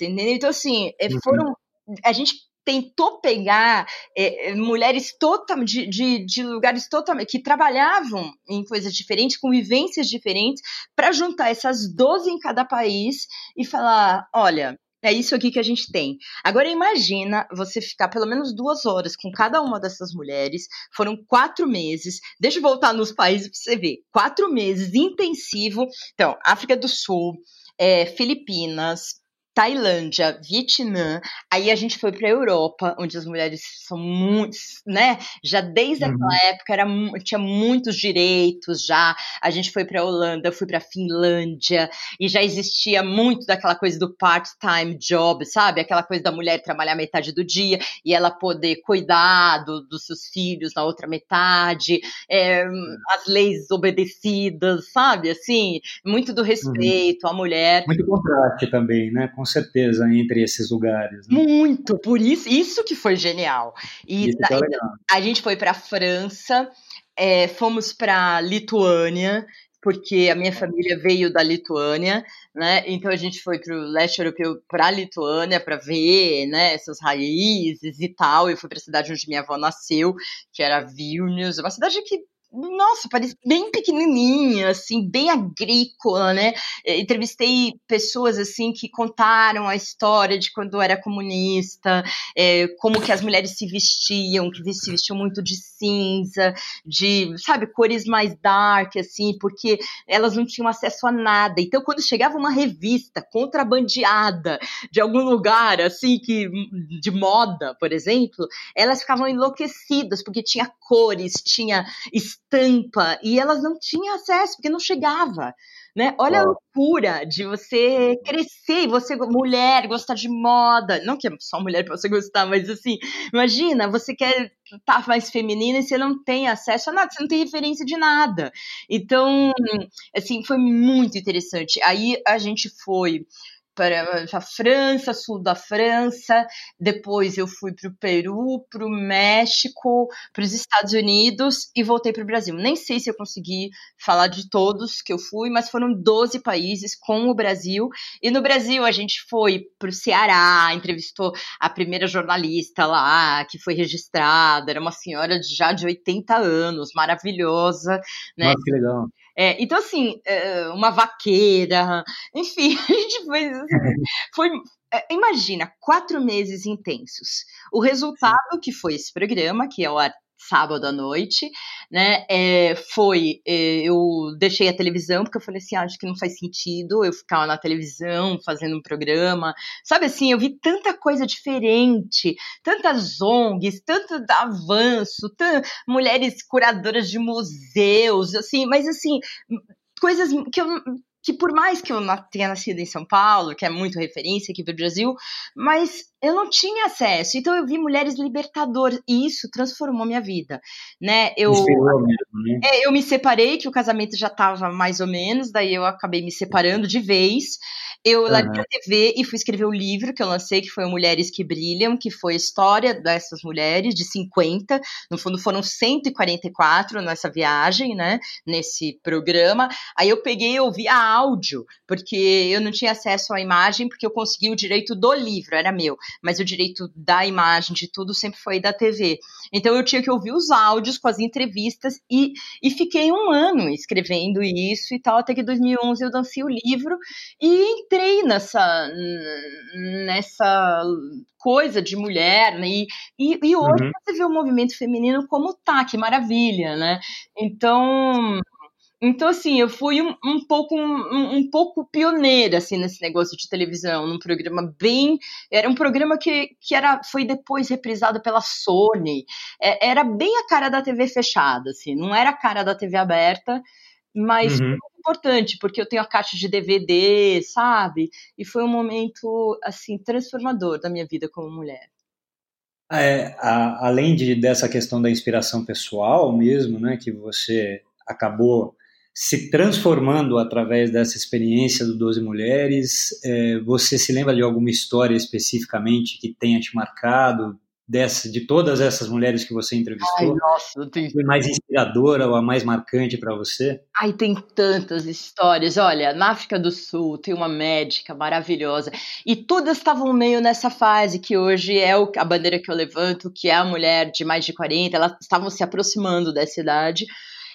B: Então, assim, é, uhum. foram. A gente tentou pegar é, mulheres total, de, de, de, lugares totalmente que trabalhavam em coisas diferentes, com vivências diferentes, para juntar essas 12 em cada país e falar: olha, é isso aqui que a gente tem. Agora imagina você ficar pelo menos duas horas com cada uma dessas mulheres. Foram quatro meses. Deixa eu voltar nos países para você ver. Quatro meses intensivo. Então, África do Sul, é, Filipinas, Tailândia, Vietnã, aí a gente foi para a Europa, onde as mulheres são muito, né? Já desde uhum. aquela época era, tinha muitos direitos já. A gente foi para a Holanda, fui para a Finlândia e já existia muito daquela coisa do part-time job, sabe? Aquela coisa da mulher trabalhar metade do dia e ela poder cuidar do, dos seus filhos na outra metade, é, as leis obedecidas, sabe? Assim, muito do uhum. respeito uhum. à mulher.
A: Muito contraste também, né? com certeza, entre esses lugares.
B: Né? Muito, por isso, isso que foi genial. E é a gente foi para a França, é, fomos para Lituânia, porque a minha família veio da Lituânia, né? Então a gente foi para o leste europeu, para a Lituânia, para ver, né, essas raízes e tal. Eu fui para a cidade onde minha avó nasceu, que era Vilnius, uma cidade que nossa, parece bem pequenininha, assim, bem agrícola, né? Eh, entrevistei pessoas, assim, que contaram a história de quando era comunista, é, como que as mulheres se vestiam, que se vestiam muito de cinza, de, sabe, cores mais dark, assim, porque elas não tinham acesso a nada. Então, quando chegava uma revista contrabandeada de algum lugar, assim, que de moda, por exemplo, elas ficavam enlouquecidas, porque tinha cores, tinha estampa, e elas não tinham acesso, porque não chegava. Né? Olha a loucura de você crescer, você, mulher, gostar de moda. Não que é só mulher para você gostar, mas assim, imagina, você quer estar tá mais feminina e você não tem acesso a nada, você não tem referência de nada. Então, assim, foi muito interessante. Aí a gente foi para a França, sul da França, depois eu fui para o Peru, para o México, para os Estados Unidos e voltei para o Brasil. Nem sei se eu consegui falar de todos que eu fui, mas foram 12 países com o Brasil. E no Brasil a gente foi para o Ceará, entrevistou a primeira jornalista lá, que foi registrada, era uma senhora já de 80 anos, maravilhosa. Né?
A: Nossa, que legal.
B: É, então, assim, é, uma vaqueira, enfim, a gente fez. Assim, foi, é, imagina, quatro meses intensos. O resultado que foi esse programa, que é o sábado à noite, né? É, foi, é, eu deixei a televisão porque eu falei assim, ah, acho que não faz sentido eu ficar na televisão fazendo um programa, sabe assim, eu vi tanta coisa diferente, tantas ONGs, tanto avanço, mulheres curadoras de museus, assim, mas assim coisas que eu que por mais que eu tenha nascido em São Paulo, que é muito referência aqui para o Brasil, mas eu não tinha acesso. Então eu vi mulheres libertadoras e isso transformou minha vida, né? Eu mesmo, né? É, eu me separei, que o casamento já estava mais ou menos, daí eu acabei me separando de vez. Eu uhum. larguei a TV e fui escrever o livro que eu lancei, que foi Mulheres que Brilham, que foi a história dessas mulheres, de 50. No fundo, foram 144 nessa viagem, né? Nesse programa. Aí eu peguei e ouvi a áudio, porque eu não tinha acesso à imagem, porque eu consegui o direito do livro, era meu. Mas o direito da imagem, de tudo, sempre foi da TV. Então eu tinha que ouvir os áudios com as entrevistas e, e fiquei um ano escrevendo isso e tal, até que em 2011 eu dancei o livro e entrei nessa, nessa coisa de mulher, né? E, e, e hoje uhum. você vê o movimento feminino como tá, que maravilha, né? Então, então, assim, eu fui um, um pouco um, um, pouco pioneira assim nesse negócio de televisão, num programa bem, era um programa que, que era foi depois reprisado pela Sony, é, era bem a cara da TV fechada, assim, não era a cara da TV aberta, mas uhum importante, porque eu tenho a caixa de DVD, sabe? E foi um momento, assim, transformador da minha vida como mulher.
A: É, a, além de, dessa questão da inspiração pessoal mesmo, né, que você acabou se transformando através dessa experiência do Doze Mulheres, é, você se lembra de alguma história especificamente que tenha te marcado, dessa, de todas essas mulheres que você entrevistou? Ai, nossa, tem... Foi mais inspiradora ou a mais marcante para você?
B: Ai, tem tantas histórias. Olha, na África do Sul tem uma médica maravilhosa e todas estavam meio nessa fase que hoje é o, a bandeira que eu levanto, que é a mulher de mais de 40, elas estavam se aproximando dessa idade.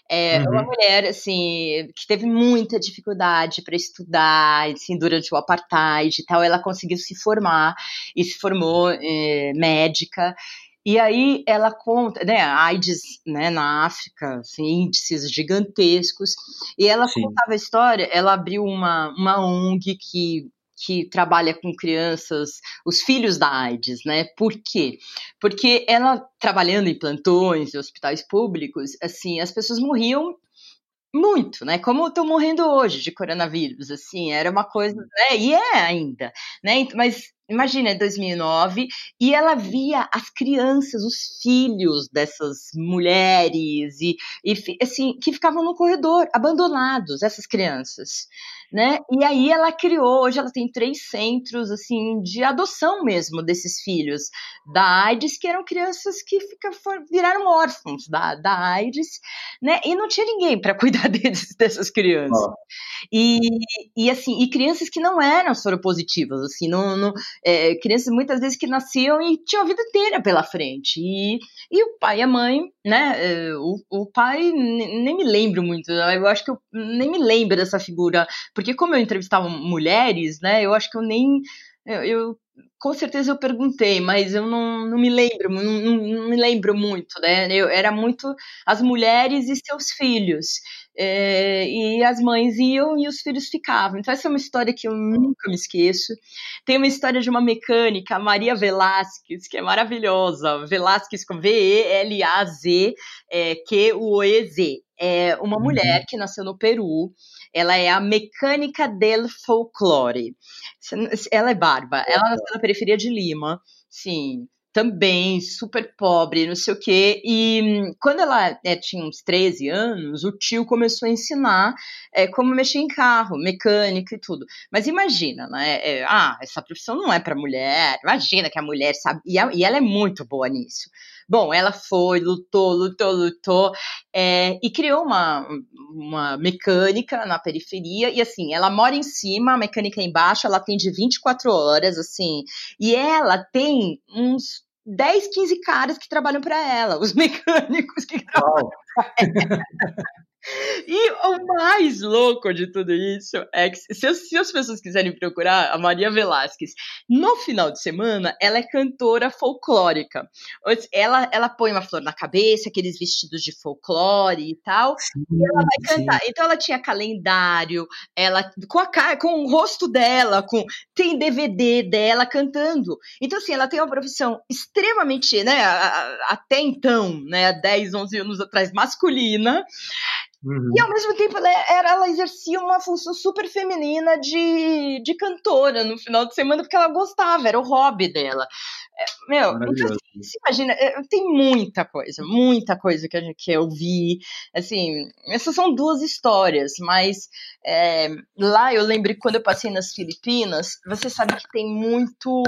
B: É uhum. uma mulher, assim, que teve muita dificuldade para estudar, assim, durante o apartheid e tal. Ela conseguiu se formar e se formou é, médica. E aí ela conta, né, AIDS, né, na África, assim, índices gigantescos. E ela Sim. contava a história, ela abriu uma, uma ONG que que trabalha com crianças, os filhos da AIDS, né? Por quê? Porque ela trabalhando em plantões e hospitais públicos, assim, as pessoas morriam muito, né? Como estão morrendo hoje de coronavírus, assim, era uma coisa, né? E é ainda, né? Mas imagina, é 2009, e ela via as crianças, os filhos dessas mulheres, e, e assim, que ficavam no corredor, abandonados, essas crianças né? E aí ela criou, hoje ela tem três centros assim de adoção mesmo desses filhos da AIDS, que eram crianças que fica, viraram órfãos da, da AIDS, né? E não tinha ninguém para cuidar deles, dessas crianças. E, e assim, e crianças que não eram soropositivas, assim, não, não é, crianças muitas vezes que nasciam e tinham a vida inteira pela frente. E, e o pai e a mãe, né? É, o, o pai nem me lembro muito, eu acho que eu nem me lembro dessa figura porque como eu entrevistava mulheres, né, eu acho que eu nem. Eu, eu com certeza eu perguntei, mas eu não, não me lembro, não, não, me lembro muito, né? Eu, era muito as mulheres e seus filhos. É, e as mães iam e os filhos ficavam. Então, essa é uma história que eu nunca me esqueço. Tem uma história de uma mecânica, Maria Velasquez, que é maravilhosa. Velasquez com V-E-L-A-Z, é, Q-U-E-Z. É uma uhum. mulher que nasceu no Peru ela é a mecânica del folclore. Ela é barba. Ela nasceu na periferia de Lima. Sim também super pobre, não sei o quê. E hum, quando ela é, tinha uns 13 anos, o tio começou a ensinar é, como mexer em carro, mecânica e tudo. Mas imagina, né? É, ah, essa profissão não é para mulher. Imagina que a mulher sabe. E, a, e ela é muito boa nisso. Bom, ela foi, lutou, lutou, lutou é, e criou uma, uma mecânica na periferia. E assim, ela mora em cima, a mecânica é embaixo, ela tem de 24 horas, assim, e ela tem uns 10, 15 caras que trabalham para ela, os mecânicos que trabalham pra ela. E o mais louco de tudo isso é que, se, se, as pessoas quiserem procurar, a Maria Velasquez, no final de semana, ela é cantora folclórica. Ela, ela põe uma flor na cabeça, aqueles vestidos de folclore e tal, sim, e ela vai cantar. Sim. Então, ela tinha calendário, ela com, a, com o rosto dela, com tem DVD dela cantando. Então, assim, ela tem uma profissão extremamente, né, até então, né, 10, 11 anos atrás, masculina, Uhum. E ao mesmo tempo ela, era, ela exercia uma função super feminina de, de cantora no final de semana, porque ela gostava, era o hobby dela. É, meu, então, assim, se imagina, é, tem muita coisa, muita coisa que, a gente, que eu vi. Assim, essas são duas histórias, mas é, lá eu lembro que quando eu passei nas Filipinas, você sabe que tem muito.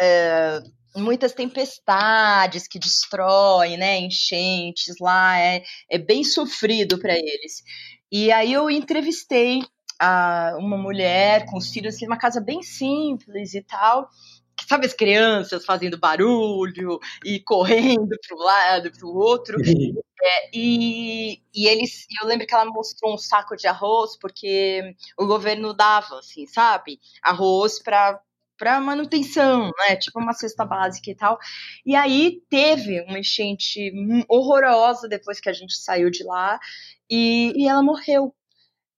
B: É, muitas tempestades que destroem, né, enchentes lá, é, é bem sofrido para eles. E aí eu entrevistei a, uma mulher com os filhos, assim, uma casa bem simples e tal, sabe as crianças fazendo barulho e correndo para um lado, para o outro. É, e, e eles, eu lembro que ela mostrou um saco de arroz porque o governo dava, assim, sabe, arroz para para manutenção, né? Tipo uma cesta básica e tal. E aí teve uma enchente horrorosa depois que a gente saiu de lá e, e ela morreu.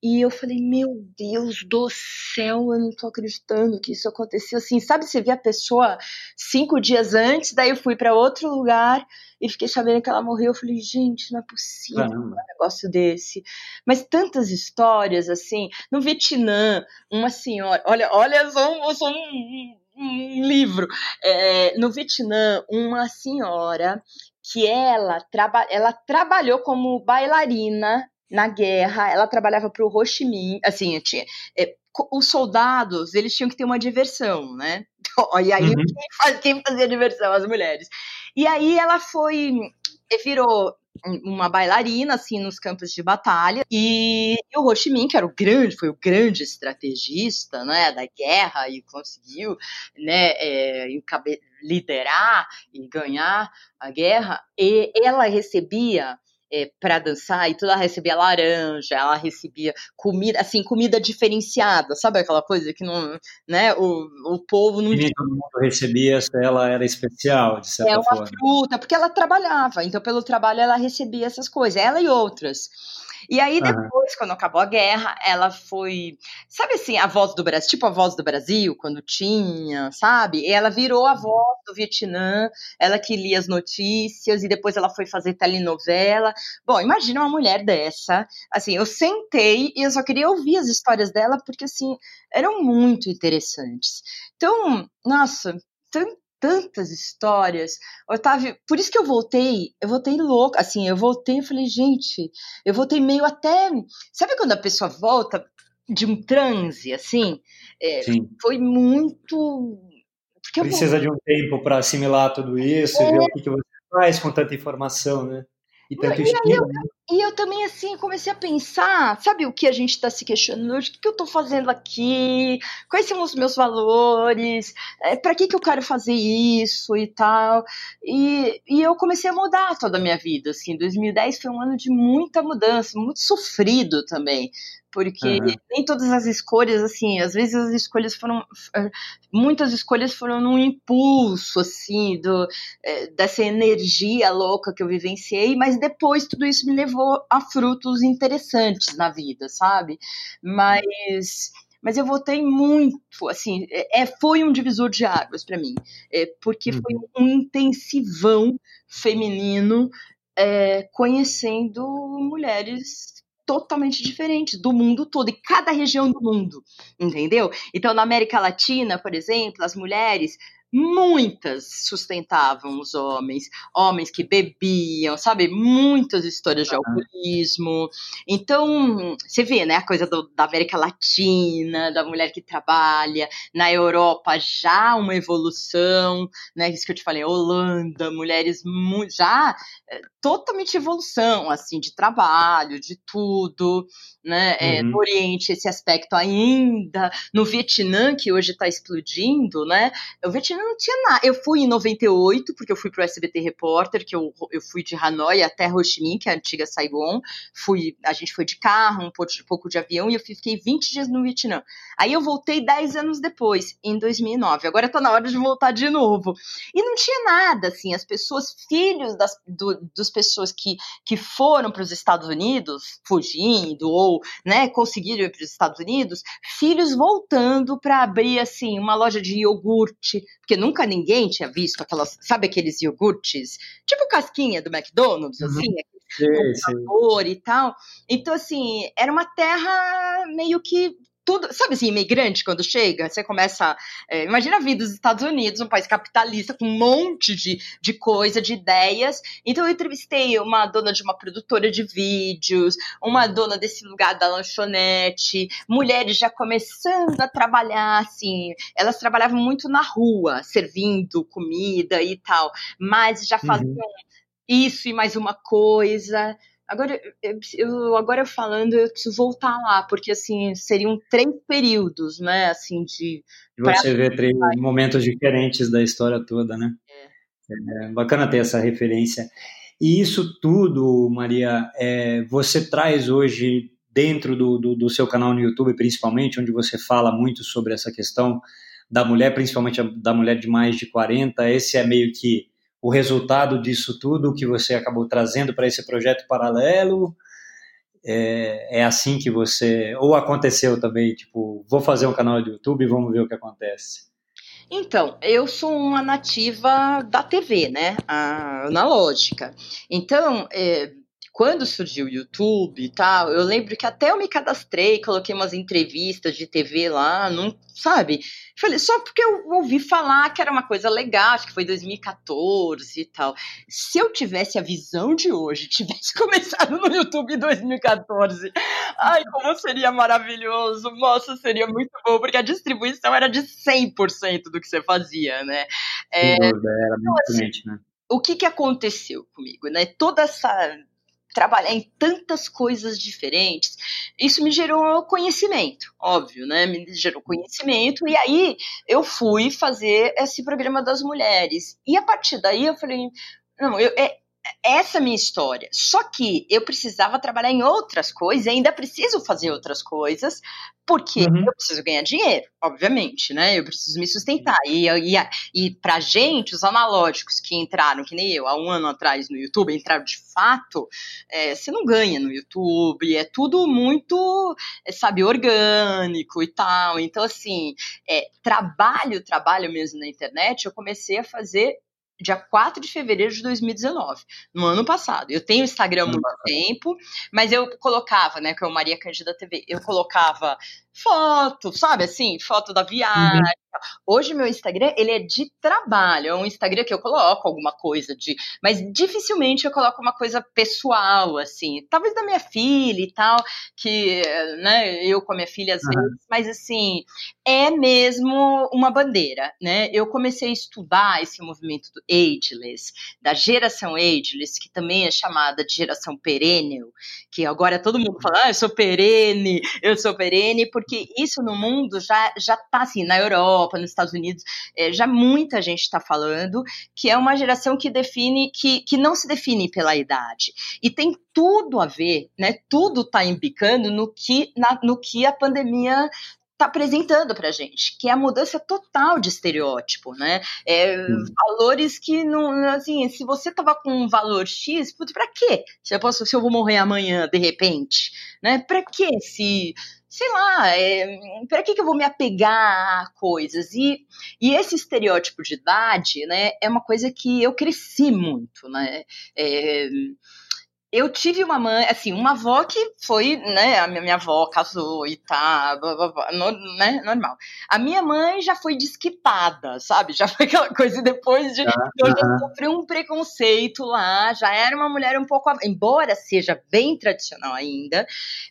B: E eu falei, meu Deus do céu, eu não tô acreditando que isso aconteceu assim. Sabe, você vê a pessoa cinco dias antes, daí eu fui para outro lugar e fiquei sabendo que ela morreu. Eu falei, gente, não é possível um negócio desse. Mas tantas histórias, assim, no Vietnã, uma senhora, olha, olha, só, só um, um livro. É, no Vietnã, uma senhora que ela, traba, ela trabalhou como bailarina na guerra, ela trabalhava para o Ho Chi Minh, assim, tinha, é, os soldados, eles tinham que ter uma diversão, né? E aí, uhum. quem, faz, quem fazia diversão? As mulheres. E aí ela foi, virou uma bailarina, assim, nos campos de batalha, e, e, o Ho Chi Minh, que era o grande, foi o grande estrategista, né, da guerra, e conseguiu, né, é, liderar e ganhar a guerra, e ela recebia é, para dançar e tudo, ela recebia laranja, ela recebia comida, assim, comida diferenciada, sabe aquela coisa que não, né, o, o povo não...
A: E todo mundo recebia ela era especial, de certa forma.
B: É uma fruta, porque ela trabalhava, então pelo trabalho ela recebia essas coisas, ela e outras. E aí, depois, uhum. quando acabou a guerra, ela foi. Sabe assim, a voz do Brasil, tipo a voz do Brasil, quando tinha, sabe? E ela virou a voz do Vietnã, ela que lia as notícias, e depois ela foi fazer telenovela. Bom, imagina uma mulher dessa. Assim, eu sentei e eu só queria ouvir as histórias dela, porque, assim, eram muito interessantes. Então, nossa, tanto tantas histórias. Otávio, por isso que eu voltei, eu voltei louca, assim, eu voltei, eu falei, gente, eu voltei meio até, sabe quando a pessoa volta de um transe, assim? É, foi muito...
A: Precisa de um tempo para assimilar tudo isso, é. ver o que, que você faz com tanta informação, né? E tanto e,
B: eu, né? E eu também, assim, comecei a pensar, sabe o que a gente está se questionando hoje? O que, eu estou fazendo aqui? Quais são os meus valores? É, Para que, que eu quero fazer isso e tal? E, e eu comecei a mudar toda a minha vida, assim. 2010 foi um ano de muita mudança, muito sofrido também porque uhum. nem todas as escolhas, assim, às vezes as escolhas foram, eh, muitas escolhas foram num impulso, assim, do, é, dessa energia louca que eu vivenciei, mas depois tudo isso me levou a frutos interessantes na vida, sabe? Mas mas eu votei muito, assim, é, é foi um divisor de águas para mim, é, porque foi uhum. um intensivão feminino é, conhecendo mulheres totalmente diferentes do mundo todo, e cada região do mundo, entendeu? Então, na América Latina, por exemplo, as mulheres muitas sustentavam os homens, homens que bebiam, sabe? Muitas histórias de alcoolismo. Então, você vê, né, a coisa do, da América Latina, da mulher que trabalha, na Europa já uma evolução, né, isso que eu te falei, Holanda, mulheres já totalmente evolução, assim, de trabalho, de tudo, né, é, no Oriente esse aspecto ainda, no Vietnã, que hoje está explodindo, né, o Vietnã não tinha nada. Eu fui em 98, porque eu fui pro SBT Repórter, que eu, eu fui de Hanoi até Ho Chi Minh, que é a antiga Saigon. Fui, a gente foi de carro, um pouco de, pouco de avião, e eu fiquei 20 dias no Vietnã. Aí eu voltei 10 anos depois, em 2009. Agora tá na hora de voltar de novo. E não tinha nada, assim, as pessoas, filhos das do, dos pessoas que, que foram para os Estados Unidos, fugindo, ou, né, conseguiram ir para os Estados Unidos, filhos voltando para abrir, assim, uma loja de iogurte, porque nunca ninguém tinha visto aquelas, sabe aqueles iogurtes, tipo casquinha do McDonald's, uhum. assim, com sabor e tal. Então, assim, era uma terra meio que tudo, sabe assim, imigrante quando chega, você começa, é, imagina a vida dos Estados Unidos, um país capitalista com um monte de, de coisa, de ideias. Então eu entrevistei uma dona de uma produtora de vídeos, uma dona desse lugar da lanchonete, mulheres já começando a trabalhar, assim, elas trabalhavam muito na rua, servindo comida e tal, mas já uhum. faziam uhum. isso e mais uma coisa. Agora, eu, agora falando, eu preciso voltar lá, porque assim, seriam três períodos, né? Assim, de.
A: E você vê três momentos diferentes da história toda, né? É. é. bacana ter essa referência. E isso tudo, Maria, é, você traz hoje dentro do, do, do, seu canal no YouTube, principalmente, onde você fala muito sobre essa questão da mulher, principalmente da mulher de mais de 40, esse é meio que o resultado disso tudo que você acabou trazendo para esse projeto paralelo? É, é, assim que você. Ou aconteceu também, tipo, vou fazer um canal de YouTube e vamos ver o que acontece?
B: Então, eu sou uma nativa da TV, né? A analógica. Então, é, quando surgiu o YouTube e tal, eu lembro que até eu me cadastrei, coloquei umas entrevistas de TV lá, não, sabe? Falei, só porque eu ouvi falar que era uma coisa legal, acho que foi 2014 e tal. Se eu tivesse a visão de hoje, tivesse começado no YouTube em 2014, ai, como seria maravilhoso! Nossa, seria muito bom, porque a distribuição era de 100% do que você fazia, né?
A: É, era então, assim, né?
B: O que, que aconteceu comigo, né? Toda essa trabalhar em tantas coisas diferentes, isso me gerou conhecimento, óbvio, né? Me gerou conhecimento, e aí eu fui fazer esse programa das mulheres. E a partir daí eu falei, não, eu, é, essa é a minha história. Só que eu precisava trabalhar em outras coisas, ainda preciso fazer outras coisas, porque uhum. eu preciso ganhar dinheiro, obviamente, né? Eu preciso me sustentar. E, e, e pra gente, os analógicos que entraram, que nem eu, há um ano atrás no YouTube, entraram de fato, é, você não ganha no YouTube, é tudo muito, é, sabe, orgânico e tal. Então, assim, é, trabalho, trabalho mesmo na internet, eu comecei a fazer dia 4 de fevereiro de 2019, no ano passado. Eu tenho Instagram há muito tempo, mas eu colocava, né, que é o Maria Cândida TV, eu colocava foto, sabe assim, foto da viagem. Uhum. Hoje meu Instagram, ele é de trabalho, é um Instagram que eu coloco alguma coisa de, mas dificilmente eu coloco uma coisa pessoal assim, talvez da minha filha e tal, que, né, eu com a minha filha às uhum. vezes, mas assim, é mesmo uma bandeira, né? Eu comecei a estudar esse movimento do ageless, da geração ageless, que também é chamada de geração perennial, que agora todo mundo fala, ah, eu sou perene, eu sou perene, porque isso no mundo já já tá assim, na Europa, nos Estados Unidos, é, já muita gente está falando que é uma geração que define, que, que não se define pela idade. E tem tudo a ver, né? Tudo está embicando no que, na, no que a pandemia está apresentando para gente, que é a mudança total de estereótipo, né? É, valores que não, assim, se você tava com um valor X, para quê? Se eu posso, se eu vou morrer amanhã de repente, né? Para quê? Se sei lá, é, para que, que eu vou me apegar a coisas? E, e esse estereótipo de idade, né, é uma coisa que eu cresci muito, né? É, eu tive uma mãe, assim, uma avó que foi, né, a minha, minha avó casou e tá, blá, blá, blá, no, né, normal. A minha mãe já foi desquitada, sabe? Já foi aquela coisa, depois de, ah, eu já sofri um preconceito lá, já era uma mulher um pouco, embora seja bem tradicional ainda,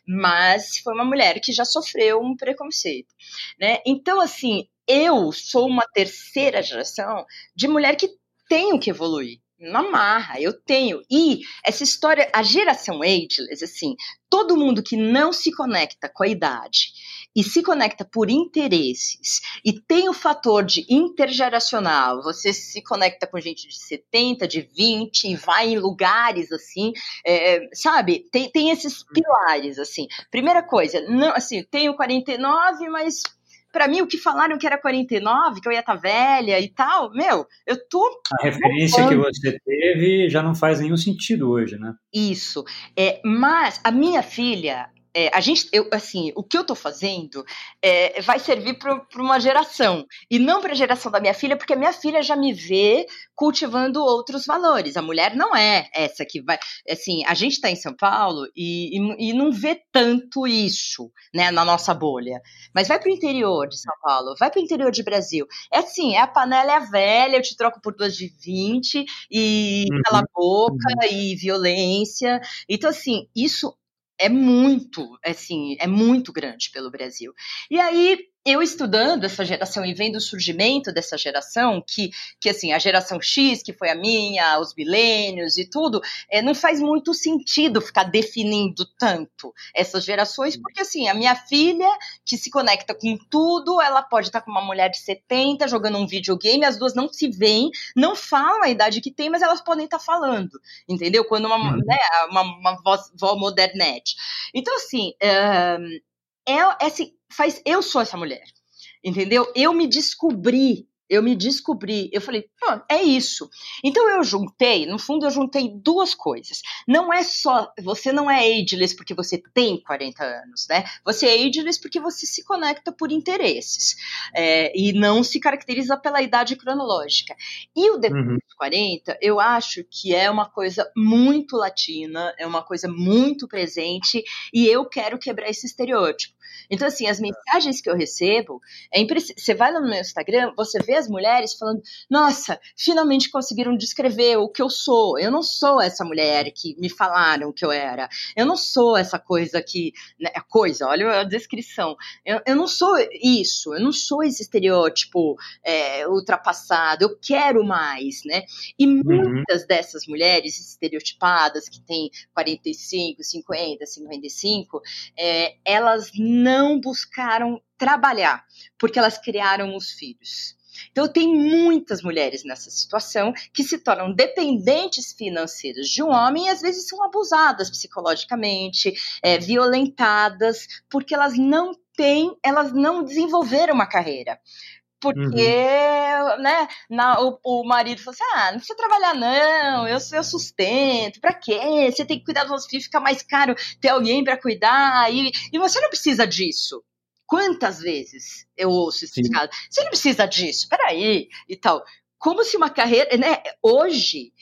B: mas foi uma mulher que já sofreu um preconceito, né? Então, assim, eu sou uma terceira geração de mulher que tenho que evoluir, na marra, eu tenho. E essa história, a geração ageless, assim, todo mundo que não se conecta com a idade e se conecta por interesses e tem o fator de intergeracional, você se conecta com gente de 70, de 20 e vai em lugares assim, é, sabe? Tem, tem esses pilares, assim. Primeira coisa, não, assim, tenho 49, mas para mim, o que falaram que era 49, que eu ia estar tá velha e tal, meu, eu tô.
A: A referência que você teve já não faz nenhum sentido hoje, né?
B: Isso. É, mas a minha filha, é, a gente, eu, assim, o que eu estou fazendo é, vai servir para uma geração e não para a geração da minha filha, porque a minha filha já me vê cultivando outros valores. A mulher não é essa que vai, assim, a gente está em São Paulo e, e, e, não vê tanto isso, né, na nossa bolha. Mas vai para o interior de São Paulo, vai para o interior de Brasil. É assim, é a panela é a velha, eu te troco por duas de 20 e uhum. cala a boca uhum. e violência. Então, assim, isso é muito, assim, é muito grande pelo Brasil. E aí eu estudando essa geração e vendo o surgimento dessa geração, que, que assim, a geração X, que foi a minha, os milênios e tudo, é, não faz muito sentido ficar definindo tanto essas gerações, porque assim, a minha filha, que se conecta com tudo, ela pode estar com uma mulher de 70 jogando um videogame, as duas não se veem, não falam a idade que tem, mas elas podem estar falando, entendeu? Quando uma, uhum. né, uma, uma voz, voz modernete. Então, assim, é, é, assim, faz. Eu sou essa mulher. Entendeu? Eu me descobri eu me descobri, eu falei, pô, é isso. Então eu juntei, no fundo eu juntei duas coisas. Não é só, você não é ageless porque você tem 40 anos, né? Você é ageless porque você se conecta por interesses é, e não se caracteriza pela idade cronológica. E o depois uhum. dos 40, eu acho que é uma coisa muito latina, é uma coisa muito presente e eu quero quebrar esse estereótipo. Então, assim, as mensagens que eu recebo, é impress... você vai no meu Instagram, você vê as mulheres falando: nossa, finalmente conseguiram descrever o que eu sou. Eu não sou essa mulher que me falaram que eu era. Eu não sou essa coisa que. Né, coisa, olha a descrição. Eu, eu não sou isso, eu não sou esse estereótipo é, ultrapassado, eu quero mais, né? E uhum. muitas dessas mulheres estereotipadas, que têm 45, 50, 55, é, elas não buscaram trabalhar, porque elas criaram os filhos. Então, tem muitas mulheres nessa situação que se tornam dependentes financeiras de um homem e às vezes são abusadas psicologicamente, é, violentadas, porque elas não têm, elas não desenvolveram uma carreira porque uhum. né, na, o, o, marido falou assim: ah, não precisa trabalhar, não, eu, eu sustento, pra quê? Você tem que cuidar dos seus filhos, fica mais caro ter alguém para cuidar, e, e você não precisa disso. Quantas vezes eu ouço esse caso? Você não precisa disso, peraí, e tal. Como se uma carreira, né? Hoje,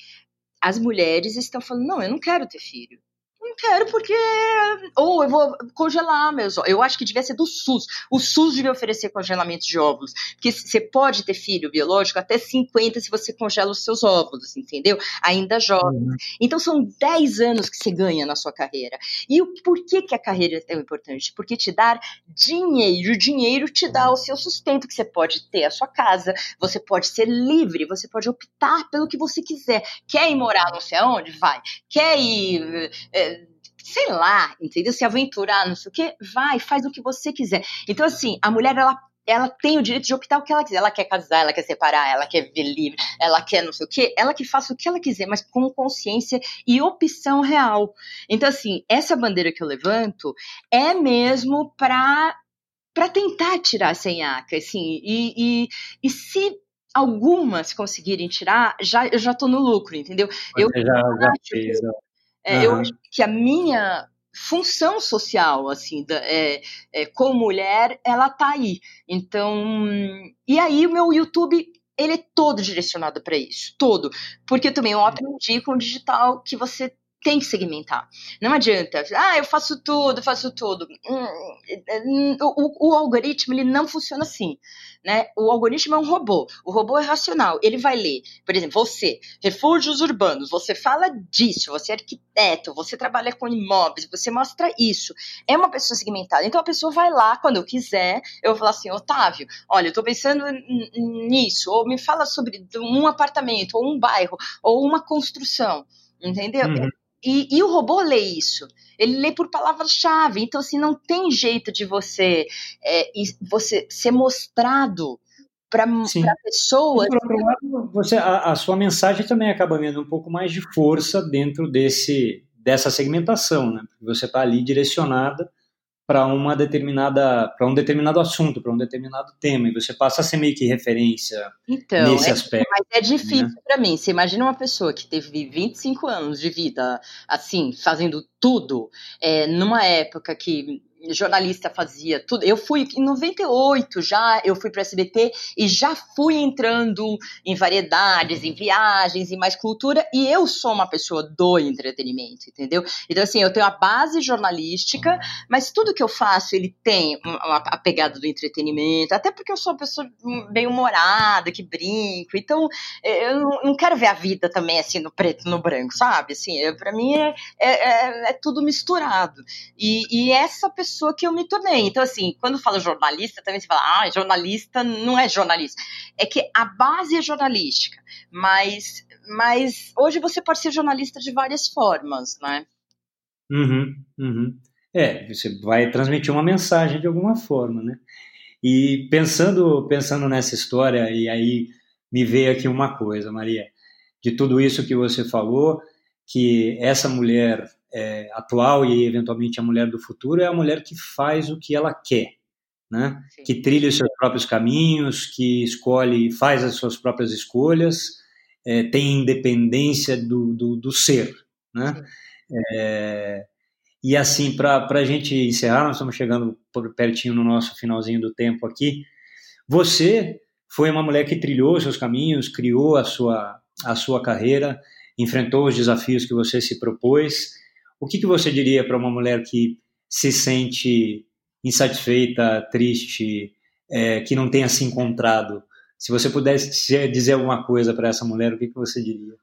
B: as mulheres estão falando: não, eu não quero ter filho. Não quero porque. Ou eu vou congelar meus óvulos. Eu acho que devia ser do SUS. O SUS devia oferecer congelamento de óvulos. Porque você pode ter filho biológico até 50 se você congela os seus óvulos, entendeu? Ainda jovem. Uhum. Então são 10 anos que você ganha na sua carreira. E o, por que, que a carreira é tão importante? Porque te dá dinheiro. O dinheiro te dá o seu sustento, que você pode ter a sua casa, você pode ser livre, você pode optar pelo que você quiser. Quer ir morar não sei aonde? Vai. Quer ir. É, sei lá, entendeu? Se aventurar, não sei o quê, vai, faz o que você quiser. Então, assim, a mulher, ela ela tem o direito de optar o que ela quiser. Ela quer casar, ela quer separar, ela quer ver livre, ela quer não sei o quê. Ela que faça o que ela quiser, mas com consciência e opção real. Então, assim, essa bandeira que eu levanto é mesmo para para tentar tirar sem aca, assim, e, e, e se algumas conseguirem tirar, já, eu já tô no lucro, entendeu?
A: Você eu já, já fez,
B: é, uhum. Eu acho que a minha função social, assim, da, é, é, como mulher, ela tá aí. Então, e aí o meu YouTube ele é todo direcionado para isso, todo, porque também eu aprendi com o digital que você tem que segmentar. Não adianta, ah, eu faço tudo, faço tudo. Hum, hum, o, o, algoritmo ele não funciona assim, né? O algoritmo é um robô. O robô é racional. Ele vai ler, por exemplo, você, refúgios urbanos. Você fala disso. Você é arquiteto. Você trabalha com imóveis. Você mostra isso. É uma pessoa segmentada. Então a pessoa vai lá quando eu quiser. Eu vou falar assim, Otávio, olha, eu tô pensando nisso. Ou me fala sobre um apartamento, ou um bairro, ou uma construção. Entendeu? Uhum. E, e, o robô lê isso. Ele lê por palavras-chave. Então, assim, não tem jeito de você, é, você ser mostrado para pessoas. Por outro
A: lado, você, a, a, sua mensagem também acaba ganhando um pouco mais de força dentro desse, dessa segmentação, né? Porque você está ali direcionada para uma determinada para um determinado assunto, para um determinado tema, e você passa a ser meio que referência então, nesse
B: é,
A: aspecto.
B: Mas é difícil né? para mim. Você imagina uma pessoa que teve 25 anos de vida assim, fazendo tudo, é, numa época que jornalista fazia tudo. Eu fui em 98 já, eu fui para SBT e já fui entrando em variedades, em viagens, em mais cultura, e eu sou uma pessoa do entretenimento, entendeu? Então assim, eu tenho a base jornalística, mas tudo que eu faço, ele tem a pegada do entretenimento, até porque eu sou uma pessoa bem humorada, que brinco. Então, é, eu não quero ver a vida também assim no preto no branco, sabe? Assim, para mim é, é, é, é, tudo misturado. E, e essa pessoa pessoa que eu me tornei. Então, assim, quando fala jornalista, também se fala, ah, jornalista não é jornalista. É que a base é jornalística, mas, mas hoje você pode ser jornalista de várias formas, né?
A: Uhum, uhum. É, você vai transmitir uma mensagem de alguma forma, né? E pensando, pensando nessa história, e aí me veio aqui uma coisa, Maria, de tudo isso que você falou, que essa mulher é, atual e eventualmente a mulher do futuro é a mulher que faz o que ela quer, né? Que trilha os seus próprios caminhos, que escolhe, faz as suas próprias escolhas, é, tem independência do, do, do ser, né? É, e assim, para a gente encerrar, nós estamos chegando pertinho no nosso finalzinho do tempo aqui. Você foi uma mulher que trilhou os seus caminhos, criou a sua, a sua carreira, enfrentou os desafios que você se propôs o que, que você diria para uma mulher que se sente insatisfeita, triste, é, que não tenha se encontrado? Se você pudesse dizer alguma coisa para essa mulher, o que, que você diria?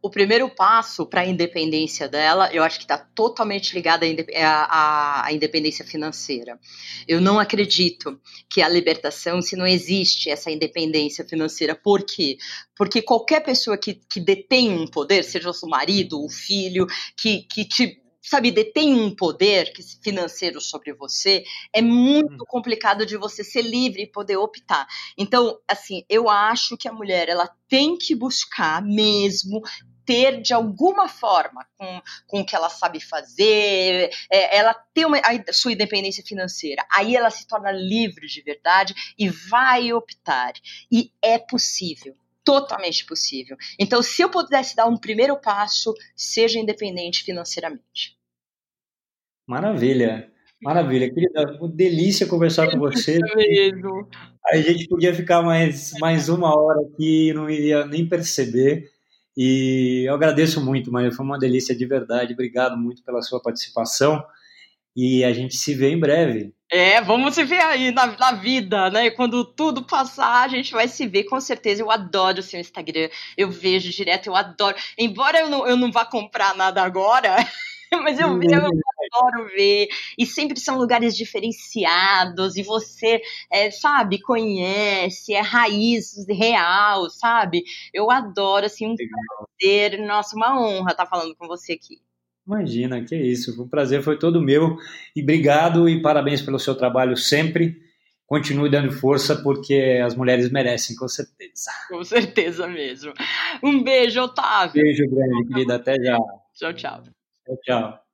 B: O primeiro passo para a independência dela, eu acho que está totalmente ligado à, à, independência financeira. Eu não acredito que a libertação, se não existe essa independência financeira, por quê? Porque qualquer pessoa que, que detém um poder, seja o seu marido, o filho, que, que te sabe, detém um poder financeiro sobre você, é muito hum. complicado de você ser livre e poder optar. Então, assim, eu acho que a mulher ela tem que buscar mesmo ter de alguma forma com, com o que ela sabe fazer, é, ela tem uma, a sua independência financeira, aí ela se torna livre de verdade e vai optar. E é possível totalmente possível. Então, se eu pudesse dar um primeiro passo, seja independente financeiramente.
A: Maravilha. Maravilha, querida, uma delícia conversar com você. Mesmo. A gente podia ficar mais, mais uma hora aqui e não iria nem perceber. E eu agradeço muito, Maria, foi uma delícia de verdade. Obrigado muito pela sua participação. E a gente se vê em breve.
B: É, vamos se ver aí na, na, vida, né? Quando tudo passar, a gente vai se ver com certeza. Eu adoro o seu Instagram, eu vejo direto, eu adoro. Embora eu não, eu não vá comprar nada agora, mas eu, eu, eu adoro ver. E sempre são lugares diferenciados, e você, é, sabe, conhece, é raiz real, sabe? Eu adoro, assim, um Legal. prazer, nossa, uma honra estar falando com você aqui.
A: Imagina, que isso. O prazer foi todo meu. E obrigado e parabéns pelo seu trabalho sempre. Continue dando força, porque as mulheres merecem, com certeza.
B: Com certeza mesmo. Um beijo, Otávio.
A: Beijo grande, querida. Até já.
B: Tchau, tchau.
A: Tchau, tchau.